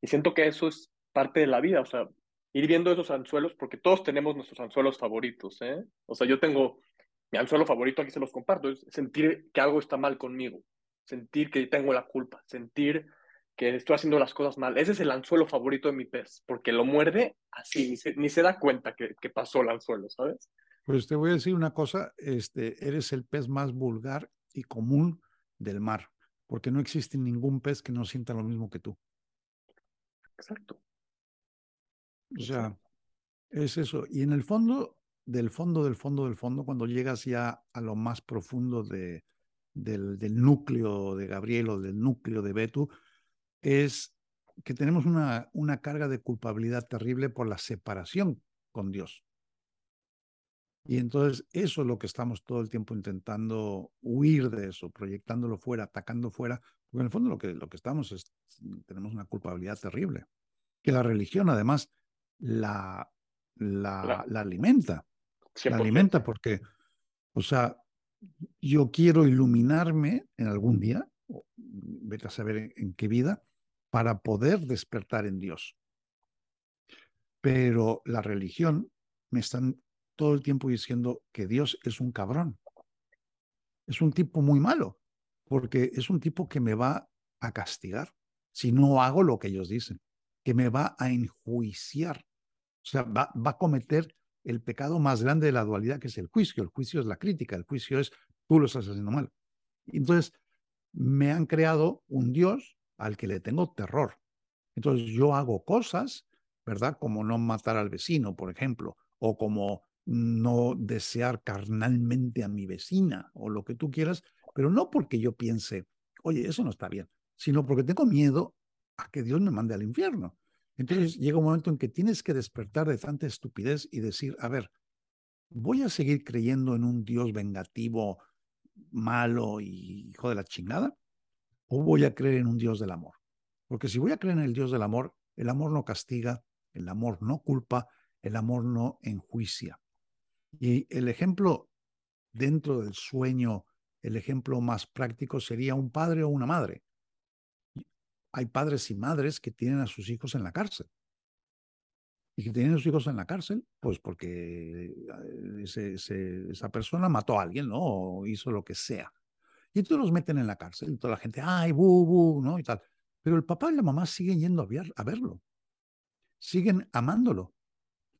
Y siento que eso es parte de la vida, o sea, ir viendo esos anzuelos, porque todos tenemos nuestros anzuelos favoritos, ¿eh? O sea, yo tengo mi anzuelo favorito, aquí se los comparto, es sentir que algo está mal conmigo, sentir que tengo la culpa, sentir que estoy haciendo las cosas mal. Ese es el anzuelo favorito de mi pez, porque lo muerde así, ni se, da cuenta que, que, pasó el anzuelo, ¿sabes? Pues te voy a decir una cosa, este, eres el pez más vulgar y común del mar, porque no existe ningún pez que no sienta lo mismo que tú. Exacto. O sea, es eso. Y en el fondo, del fondo, del fondo, del fondo, cuando llegas ya a lo más profundo de, del, del núcleo de Gabriel o del núcleo de Betu, es que tenemos una, una carga de culpabilidad terrible por la separación con Dios. Y entonces eso es lo que estamos todo el tiempo intentando huir de eso, proyectándolo fuera, atacando fuera, porque en el fondo lo que, lo que estamos es, tenemos una culpabilidad terrible, que la religión además la, la, la alimenta, la alimenta porque, o sea, yo quiero iluminarme en algún día, vete a saber en qué vida, para poder despertar en Dios. Pero la religión me están todo el tiempo diciendo que Dios es un cabrón. Es un tipo muy malo, porque es un tipo que me va a castigar si no hago lo que ellos dicen, que me va a enjuiciar. O sea, va, va a cometer el pecado más grande de la dualidad, que es el juicio. El juicio es la crítica, el juicio es tú lo estás haciendo mal. Entonces, me han creado un Dios al que le tengo terror. Entonces yo hago cosas, ¿verdad? Como no matar al vecino, por ejemplo, o como no desear carnalmente a mi vecina, o lo que tú quieras, pero no porque yo piense, oye, eso no está bien, sino porque tengo miedo a que Dios me mande al infierno. Entonces (laughs) llega un momento en que tienes que despertar de tanta estupidez y decir, a ver, voy a seguir creyendo en un Dios vengativo, malo y hijo de la chingada, o voy a creer en un Dios del amor. Porque si voy a creer en el Dios del amor, el amor no castiga, el amor no culpa, el amor no enjuicia. Y el ejemplo dentro del sueño, el ejemplo más práctico sería un padre o una madre. Hay padres y madres que tienen a sus hijos en la cárcel. Y que tienen a sus hijos en la cárcel, pues porque eh, esa persona mató a alguien, ¿no? O hizo lo que sea. Y entonces los meten en la cárcel y toda la gente, ay, bu, bu, ¿no? Y tal. Pero el papá y la mamá siguen yendo a, ver, a verlo. Siguen amándolo.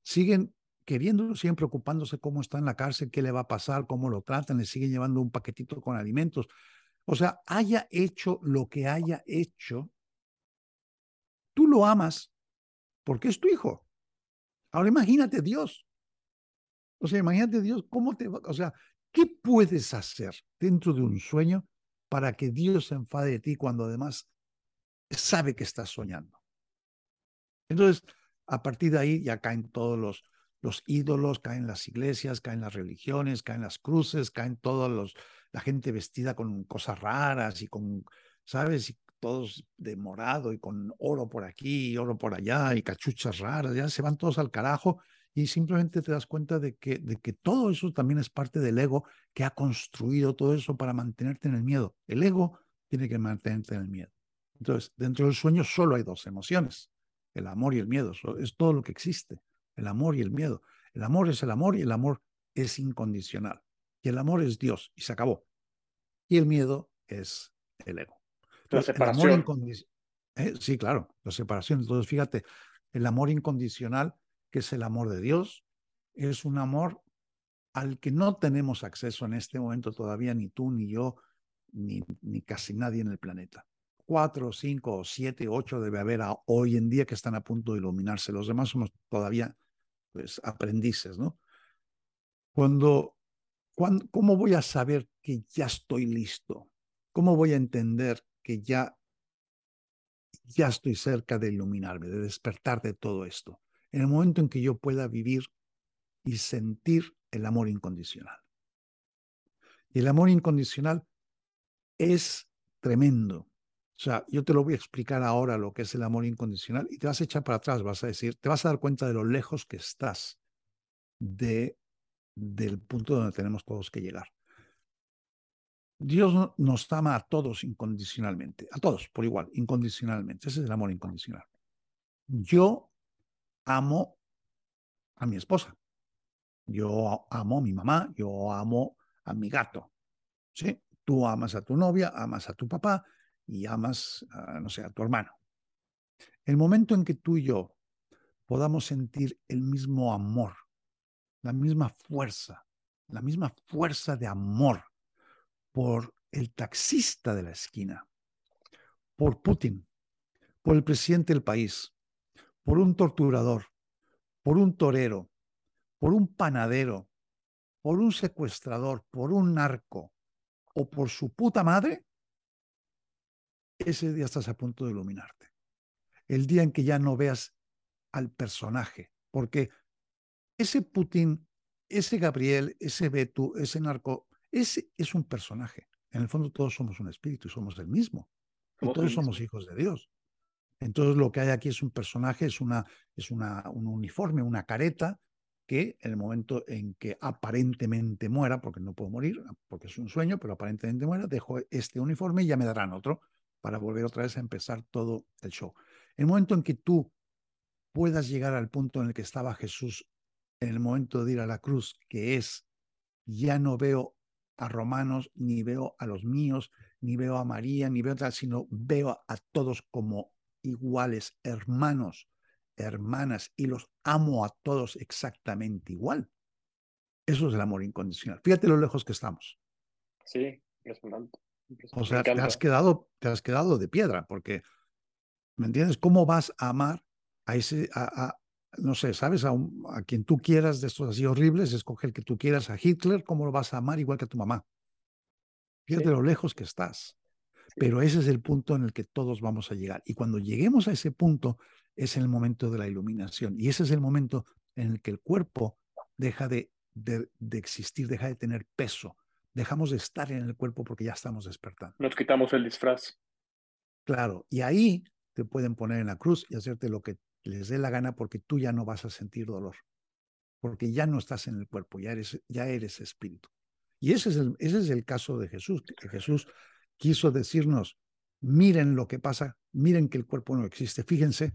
siguen queriendo, siguen preocupándose cómo está en la cárcel, qué le va a pasar, cómo lo tratan, le siguen llevando un paquetito con alimentos. O sea, haya hecho lo que haya hecho, tú lo amas porque es tu hijo. Ahora imagínate Dios. O sea, imagínate Dios, ¿cómo te va? O sea, ¿qué puedes hacer dentro de un sueño para que Dios se enfade de ti cuando además sabe que estás soñando? Entonces, a partir de ahí ya caen todos los, los ídolos, caen las iglesias, caen las religiones, caen las cruces, caen todos los, la gente vestida con cosas raras y con, ¿sabes? Y todos de morado y con oro por aquí, oro por allá y cachuchas raras, ya se van todos al carajo y simplemente te das cuenta de que, de que todo eso también es parte del ego que ha construido todo eso para mantenerte en el miedo. El ego tiene que mantenerte en el miedo. Entonces, dentro del sueño solo hay dos emociones, el amor y el miedo, es todo lo que existe, el amor y el miedo. El amor es el amor y el amor es incondicional. Y el amor es Dios y se acabó. Y el miedo es el ego. la separación. Eh, sí, claro, la separación. Entonces, fíjate, el amor incondicional, que es el amor de Dios, es un amor al que no tenemos acceso en este momento todavía, ni tú, ni yo, ni, ni casi nadie en el planeta cuatro, cinco, siete, ocho debe haber hoy en día que están a punto de iluminarse. Los demás somos todavía pues, aprendices, ¿no? Cuando, cuando, ¿cómo voy a saber que ya estoy listo? ¿Cómo voy a entender que ya, ya estoy cerca de iluminarme, de despertar de todo esto? En el momento en que yo pueda vivir y sentir el amor incondicional. Y el amor incondicional es tremendo. O sea, yo te lo voy a explicar ahora lo que es el amor incondicional y te vas a echar para atrás, vas a decir, te vas a dar cuenta de lo lejos que estás de, del punto donde tenemos todos que llegar. Dios nos ama a todos incondicionalmente, a todos por igual, incondicionalmente. Ese es el amor incondicional. Yo amo a mi esposa. Yo amo a mi mamá, yo amo a mi gato. ¿sí? Tú amas a tu novia, amas a tu papá, y amas, a, no sé, a tu hermano. El momento en que tú y yo podamos sentir el mismo amor, la misma fuerza, la misma fuerza de amor por el taxista de la esquina, por Putin, por el presidente del país, por un torturador, por un torero, por un panadero, por un secuestrador, por un narco o por su puta madre, ese día estás a punto de iluminarte. El día en que ya no veas al personaje, porque ese Putin, ese Gabriel, ese Betu, ese narco, ese es un personaje. En el fondo todos somos un espíritu y somos el mismo. Y todos somos hijos de Dios. Entonces lo que hay aquí es un personaje, es, una, es una, un uniforme, una careta que en el momento en que aparentemente muera, porque no puedo morir, porque es un sueño, pero aparentemente muera, dejo este uniforme y ya me darán otro para volver otra vez a empezar todo el show. El momento en que tú puedas llegar al punto en el que estaba Jesús en el momento de ir a la cruz, que es, ya no veo a romanos, ni veo a los míos, ni veo a María, ni veo a sino veo a todos como iguales, hermanos, hermanas, y los amo a todos exactamente igual. Eso es el amor incondicional. Fíjate lo lejos que estamos. Sí, impresionante. O sea, te has, quedado, te has quedado de piedra, porque, ¿me entiendes? ¿Cómo vas a amar a ese, a, no sé, sabes, a, a, quien tú quieras de estos así horribles, escoge el que tú quieras, a Hitler, ¿cómo lo vas a amar igual que a tu mamá? Fíjate lo lejos que estás. Pero ese es el punto en el que todos vamos a llegar. Y cuando lleguemos a ese punto, es el momento de la iluminación. Y ese es el momento en el que el cuerpo deja de, de, de existir, deja de tener peso, dejamos de estar en el cuerpo porque ya estamos despertando. Nos quitamos el disfraz. Claro, y ahí te pueden poner en la cruz y hacerte lo que les dé la gana porque tú ya no vas a sentir dolor, porque ya no estás en el cuerpo, ya eres, ya eres espíritu. Y ese es, el, ese es el caso de Jesús, que Jesús quiso decirnos, miren lo que pasa, miren que el cuerpo no existe, fíjense,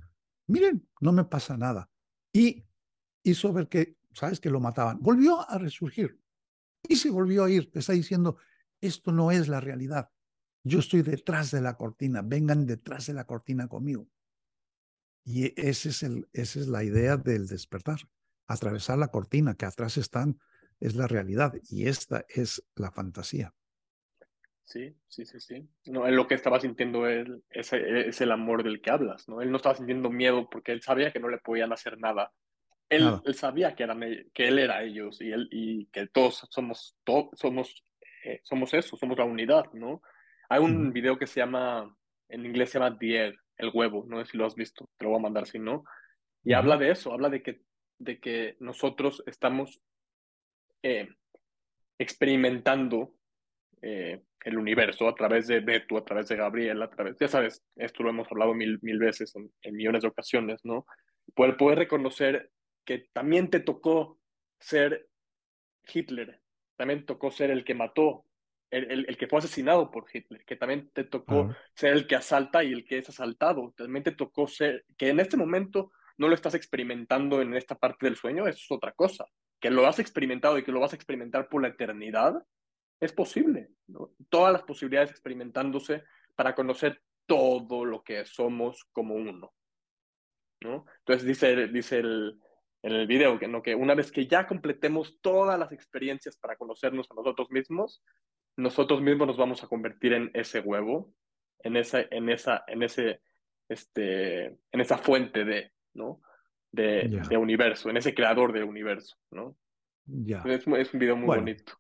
miren, no me pasa nada. Y hizo ver que, ¿sabes? Que lo mataban. Volvió a resurgir, y se volvió a ir. Te está diciendo, esto no es la realidad. Yo estoy detrás de la cortina. Vengan detrás de la cortina conmigo. Y ese es el, esa es la idea del despertar. atravesar la cortina, que atrás están, es la realidad y esta es la fantasía. Sí, sí, sí, sí. No, él lo que estaba sintiendo él es, es, el amor del que hablas, ¿no? Él no estaba sintiendo miedo porque él sabía que no le podían hacer nada. Él, él sabía que, eran, que él era ellos y, él, y que todos somos, todos somos, eh, somos eso, somos la unidad, ¿no? Hay un video que se llama, en inglés se llama The el huevo, no sé si lo has visto, te lo voy a mandar si no. Y habla de eso, habla de que, de que nosotros estamos eh, experimentando eh, el universo a través de Beto, a través de Gabriel, a través, ya sabes, esto lo hemos hablado mil, mil veces en, en millones de ocasiones, ¿no? Poder, poder reconocer que también te tocó ser Hitler, también tocó ser el que mató, el, el, que fue asesinado por Hitler, que también te tocó ser el que asalta y el que es asaltado, también te tocó ser, que en este momento no lo estás experimentando en esta parte del sueño, eso es otra cosa, que lo has experimentado y que lo vas a experimentar por la eternidad, es posible, ¿no? Todas las posibilidades experimentándose para conocer todo lo que somos como uno, ¿no? Entonces dice, dice el, en el video que, ¿no? que una vez que ya completemos todas las experiencias para conocernos a nosotros mismos, nosotros mismos nos vamos a convertir en ese huevo, en esa, en esa, en ese, este, en esa fuente de, ¿no? De, de universo, en ese creador de universo, ¿no? Ya. Es, es un video muy bonito.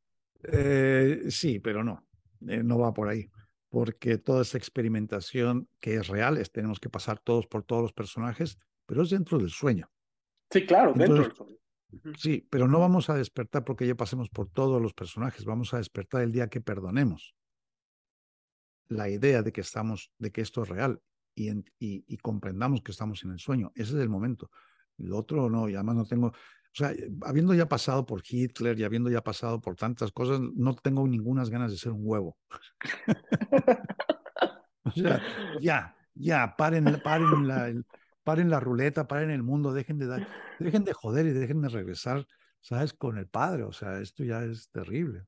Eh, sí, pero no, eh, no va por ahí, porque toda esa experimentación que es real, es, tenemos que pasar todos por todos los personajes, pero es dentro del sueño. Sí, claro, dentro del sueño. Sí, pero no vamos a despertar porque ya pasemos por todos los personajes, vamos a despertar el día que perdonemos la idea de que estamos, de que esto es real y, y, comprendamos que estamos en el sueño. Ese es el momento. Lo otro no, y además no tengo, o sea, habiendo ya pasado por Hitler y habiendo ya pasado por tantas cosas, no tengo ninguna ganas de ser un huevo. (laughs) o sea, ya, ya, paren, paren la, paren la ruleta, paren el mundo, dejen de dar, (laughs) dejen de joder y dejen de regresar, ¿sabes? Con el padre, o sea, esto ya es terrible.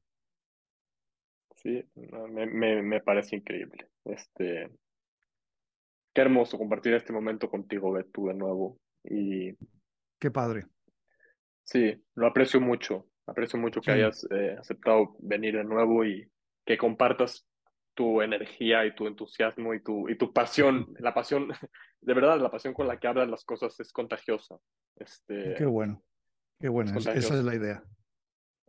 Sí, me, me, me parece increíble. Este, qué hermoso compartir este momento contigo, Betu, de nuevo. Y qué padre. Sí, lo aprecio mucho. Aprecio mucho que hayas eh, aceptado venir de nuevo y que compartas tu energía y tu entusiasmo y tu, y tu pasión. La pasión, (laughs) de verdad, la pasión con la que hablas las cosas es contagiosa. Este, qué bueno, qué bueno, esa es la idea.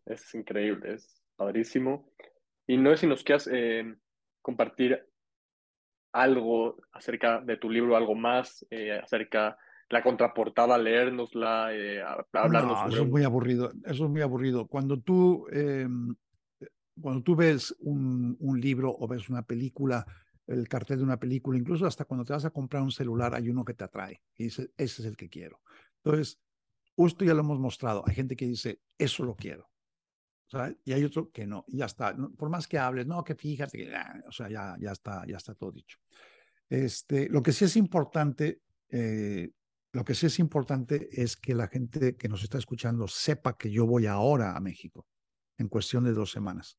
Es increíble, es padrísimo. Y no sé si nos quieras eh, compartir algo acerca de tu libro, algo más, eh, acerca la contraportada, leérnosla, eh, hablarnos no, Eso es muy aburrido, eso es muy aburrido. Cuando tú em, cuando tú ves un, un, libro o ves una película, el cartel de una película, incluso hasta cuando te vas a comprar un celular, hay uno que te atrae y dice, ese es el que quiero. Entonces, esto ya lo hemos mostrado. Hay gente que dice, eso lo quiero. Y hay otro que no, y ya está. Por más que hables, no, que fíjate, ah, o sea, ya, ya, está, ya está todo dicho. Este, lo que sí es importante, eh, lo que sí es importante es que la gente que nos está escuchando sepa que yo voy ahora a México en cuestión de dos semanas.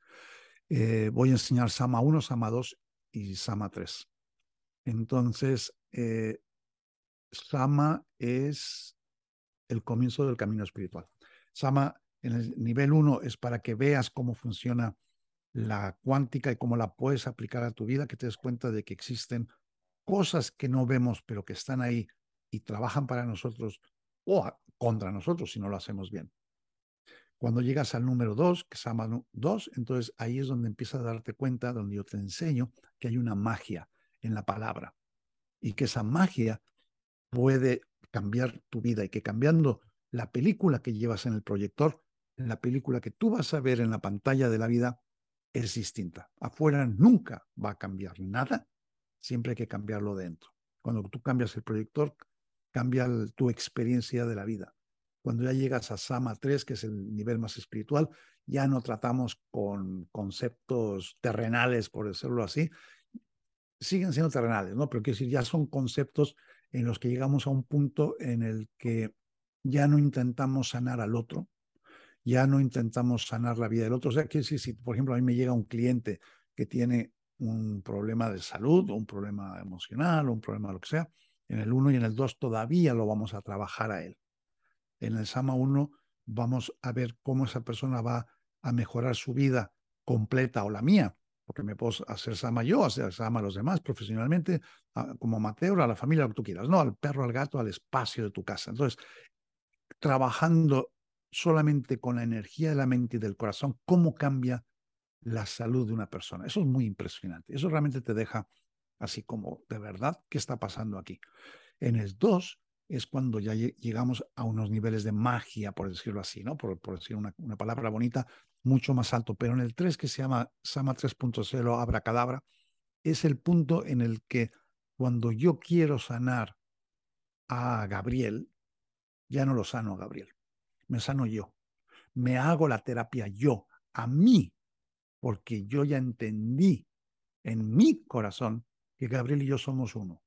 Eh, voy a enseñar Sama 1, Sama 2 y Sama 3. Entonces, eh, Sama es el comienzo del camino espiritual. Sama en el nivel 1 es para que veas cómo funciona la cuántica y cómo la puedes aplicar a tu vida, que te des cuenta de que existen cosas que no vemos, pero que están ahí y trabajan para nosotros o contra nosotros si no lo hacemos bien. Cuando llegas al número 2, que se llama 2, entonces ahí es donde empiezas a darte cuenta, donde yo te enseño que hay una magia en la palabra y que esa magia puede cambiar tu vida y que cambiando la película que llevas en el proyector, la película que tú vas a ver en la pantalla de la vida es distinta. Afuera nunca va a cambiar nada, siempre hay que cambiarlo dentro. Cuando tú cambias el proyector, cambia tu experiencia de la vida. Cuando ya llegas a Sama 3, que es el nivel más espiritual, ya no tratamos con conceptos terrenales, por decirlo así. Siguen siendo terrenales, ¿no? Pero quiero decir, ya son conceptos en los que llegamos a un punto en el que ya no intentamos sanar al otro, ya no intentamos sanar la vida del otro. O sea, quiero decir, si por ejemplo a mí me llega un cliente que tiene un problema de salud, un problema emocional, un problema lo que sea, en el 1 y en el 2 todavía lo vamos a trabajar a él En el Sama 1 vamos a ver cómo esa persona va a mejorar su vida completa o la mía, porque me puedo hacer Sama yo, hacer Sama a los demás profesionalmente, como Mateo, a la familia, lo que tú quieras, ¿no? Al perro, al gato, al espacio de tu casa. Entonces, trabajando solamente con la energía de la mente y del corazón, cómo cambia la salud de una persona. Eso es muy impresionante. Eso realmente te deja así como, de verdad, ¿qué está pasando aquí? En el 2 es cuando ya llegamos a unos niveles de magia, por decirlo así, ¿no? Por, decir una, una, palabra bonita, mucho más alto. Pero en el 3, que se llama Sama 3.0, Abracadabra, es el punto en el que cuando yo quiero sanar a Gabriel, ya no lo sano a Gabriel, me sano yo. Me hago la terapia yo, a mí, porque yo ya entendí en mi corazón que Gabriel y yo somos uno.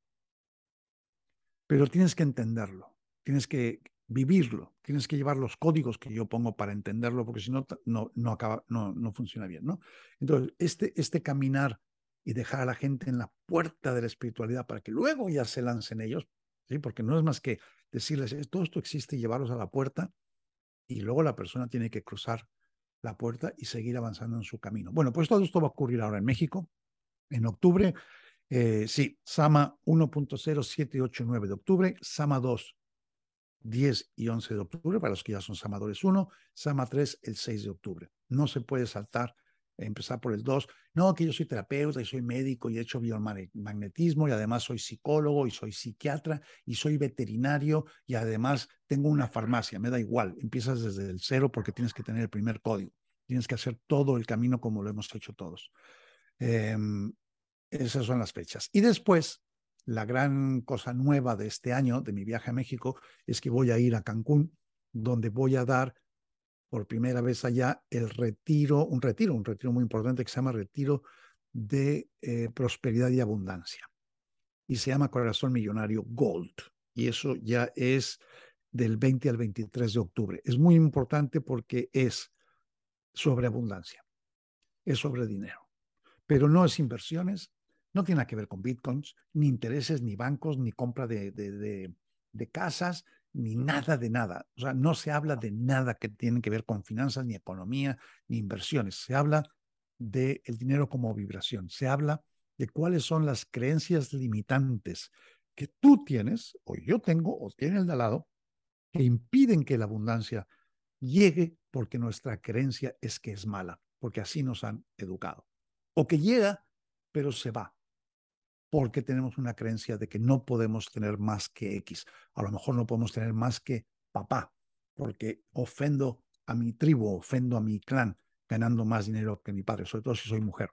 Pero tienes que entenderlo, tienes que vivirlo, tienes que llevar los códigos que yo pongo para entenderlo, porque si no, no, no, acaba, no, funciona bien. ¿no? Entonces, este, este caminar y dejar a la gente en la puerta de la espiritualidad para que luego ya se lancen ellos, ¿sí? porque no es más que decirles, todo esto existe y llevarlos a la puerta, y luego la persona tiene que cruzar la puerta y seguir avanzando en su camino. Bueno, pues todo esto va a ocurrir ahora en México, en octubre. Eh, sí, Sama 1.0789 de octubre, Sama 2, 10 y 11 de octubre, para los que ya son Samadores 1, Sama 3, el 6 de octubre. No se puede saltar empezar por el 2. No, que yo soy terapeuta y soy médico y he hecho biomagnetismo y además soy psicólogo y soy psiquiatra y soy veterinario y además tengo una farmacia. Me da igual. Empiezas desde el cero porque tienes que tener el primer código. Tienes que hacer todo el camino como lo hemos hecho todos. Em, esas son las fechas. Y después, la gran cosa nueva de este año, de mi viaje a México, es que voy a ir a Cancún, donde voy a dar por primera vez allá el retiro, un retiro, un retiro muy importante que se llama Retiro de eh, Prosperidad y Abundancia. Y se llama Corazón Millonario Gold. Y eso ya es del 20 al 23 de octubre. Es muy importante porque es sobre abundancia, es sobre dinero, pero no es inversiones, no tiene nada que ver con bitcoins, ni intereses, ni bancos, ni compra de, de, de casas, ni nada de nada. O sea, no se habla de nada que tiene que ver con finanzas, ni economía, ni inversiones. Se habla del el dinero como vibración. Se habla de cuáles son las creencias limitantes que tú tienes, o yo tengo, o tiene el de al lado, que impiden que la abundancia llegue porque nuestra creencia es que es mala, porque así nos han educado. O que llega, pero se va porque tenemos una creencia de que no podemos tener más que X. A lo mejor no podemos tener más que papá, porque ofendo a mi tribu, ofendo a mi clan, ganando más dinero que mi padre, sobre todo si soy mujer.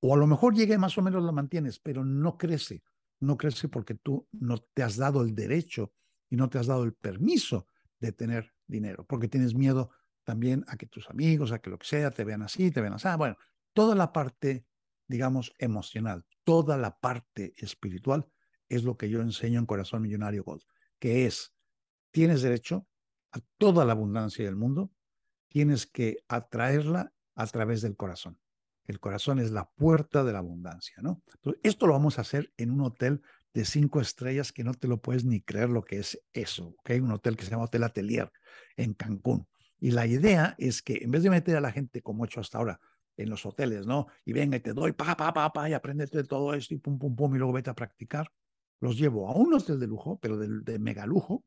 O a lo mejor llegue más o menos la mantienes, pero no crece. No crece porque tú no te has dado el derecho y no te has dado el permiso de tener dinero, porque tienes miedo también a que tus amigos, a que lo que sea, te vean así, te vean así. Bueno, toda la parte, digamos, emocional, toda la parte espiritual es lo que yo enseño en Corazón Millonario Gold, que es, tienes derecho a toda la abundancia del mundo, tienes que atraerla a través del corazón. El corazón es la puerta de la abundancia, ¿no? esto lo vamos a hacer en un hotel de cinco estrellas que no te lo puedes ni creer lo que es eso, ¿ok? Un hotel que se llama Hotel Atelier en Cancún. Y la idea es que en vez de meter a la gente como he hecho hasta ahora en los hoteles, ¿no? Y venga y te doy, pa, pa, pa, pa, y apréndete todo esto y pum, pum, pum, y luego vete a practicar. Los llevo a un hotel de lujo, pero de, de mega lujo.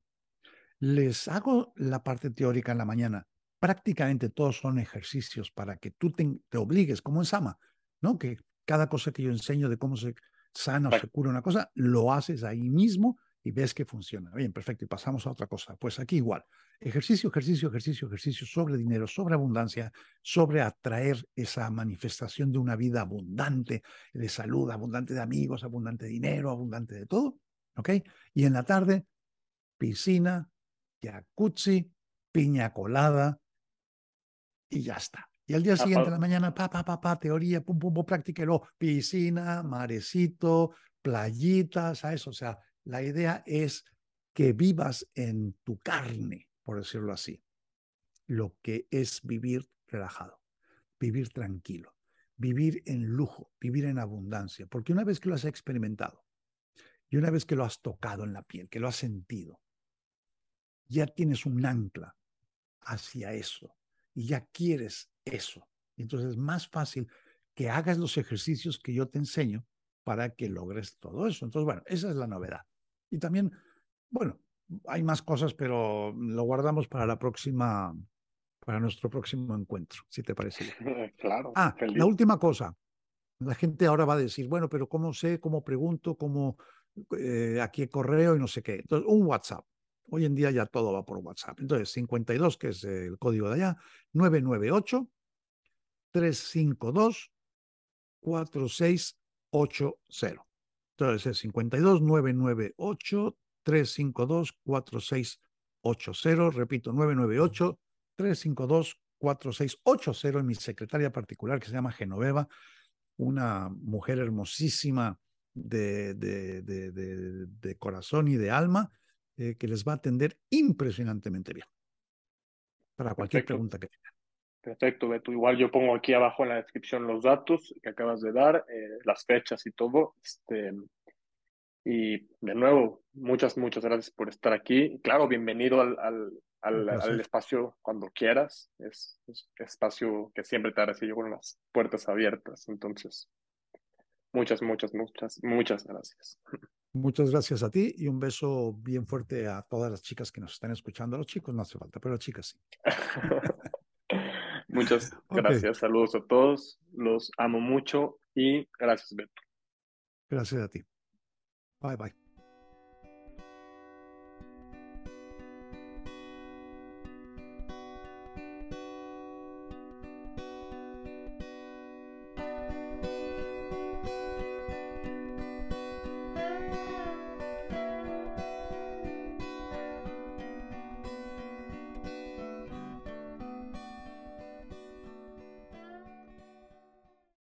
Les hago la parte teórica en la mañana. Prácticamente todos son ejercicios para que tú te, te obligues, como en Sama, ¿no? Que cada cosa que yo enseño de cómo se sana o se cura una cosa, lo haces ahí mismo y ves que funciona. Bien, perfecto. Y pasamos a otra cosa. Pues aquí igual. Ejercicio, ejercicio, ejercicio, ejercicio sobre dinero, sobre abundancia, sobre atraer esa manifestación de una vida abundante, de salud, abundante de amigos, abundante de dinero, abundante de todo. ¿Ok? Y en la tarde, piscina, jacuzzi, piña colada y ya está. Y al día siguiente, en la mañana, pa, pa, pa, pa, teoría, pum, pum, pum, practíquelo. Piscina, marecito, playitas, a eso. O sea, la idea es que vivas en tu carne, por decirlo así, lo que es vivir relajado, vivir tranquilo, vivir en lujo, vivir en abundancia, porque una vez que lo has experimentado y una vez que lo has tocado en la piel, que lo has sentido, ya tienes un ancla hacia eso y ya quieres eso. Entonces es más fácil que hagas los ejercicios que yo te enseño para que logres todo eso. Entonces, bueno, esa es la novedad. Y también, bueno, hay más cosas, pero lo guardamos para la próxima, para nuestro próximo encuentro, si te parece. (laughs) claro. Ah, la última cosa. La gente ahora va a decir, bueno, pero ¿cómo sé? ¿Cómo pregunto? ¿Cómo eh, aquí correo y no sé qué? Entonces, un WhatsApp. Hoy en día ya todo va por WhatsApp. Entonces, 52, que es el código de allá, 998 352 4680. Entonces es 52 998 352 4680. Repito, 998 352 4680 en mi secretaria particular que se llama Genoveva, una mujer hermosísima de, de, de, de corazón y de alma eh, que les va a atender impresionantemente bien para cualquier pregunta que tengan. Perfecto, Beto. Igual yo pongo aquí abajo en la descripción los datos que acabas de dar, eh, las fechas y todo. Este, y de nuevo, muchas, muchas gracias por estar aquí. Claro, bienvenido al, al, al, espacio cuando quieras. Es, un espacio que siempre te recibido con las puertas abiertas. Entonces, muchas, muchas, muchas, muchas gracias. Muchas gracias a ti y un beso bien fuerte a todas las chicas que nos están escuchando. A los chicos no hace falta, pero a las chicas sí. (laughs) Muchas (laughs) gracias. Saludos a todos. Los amo mucho y gracias, Beto. Gracias a ti. Bye bye.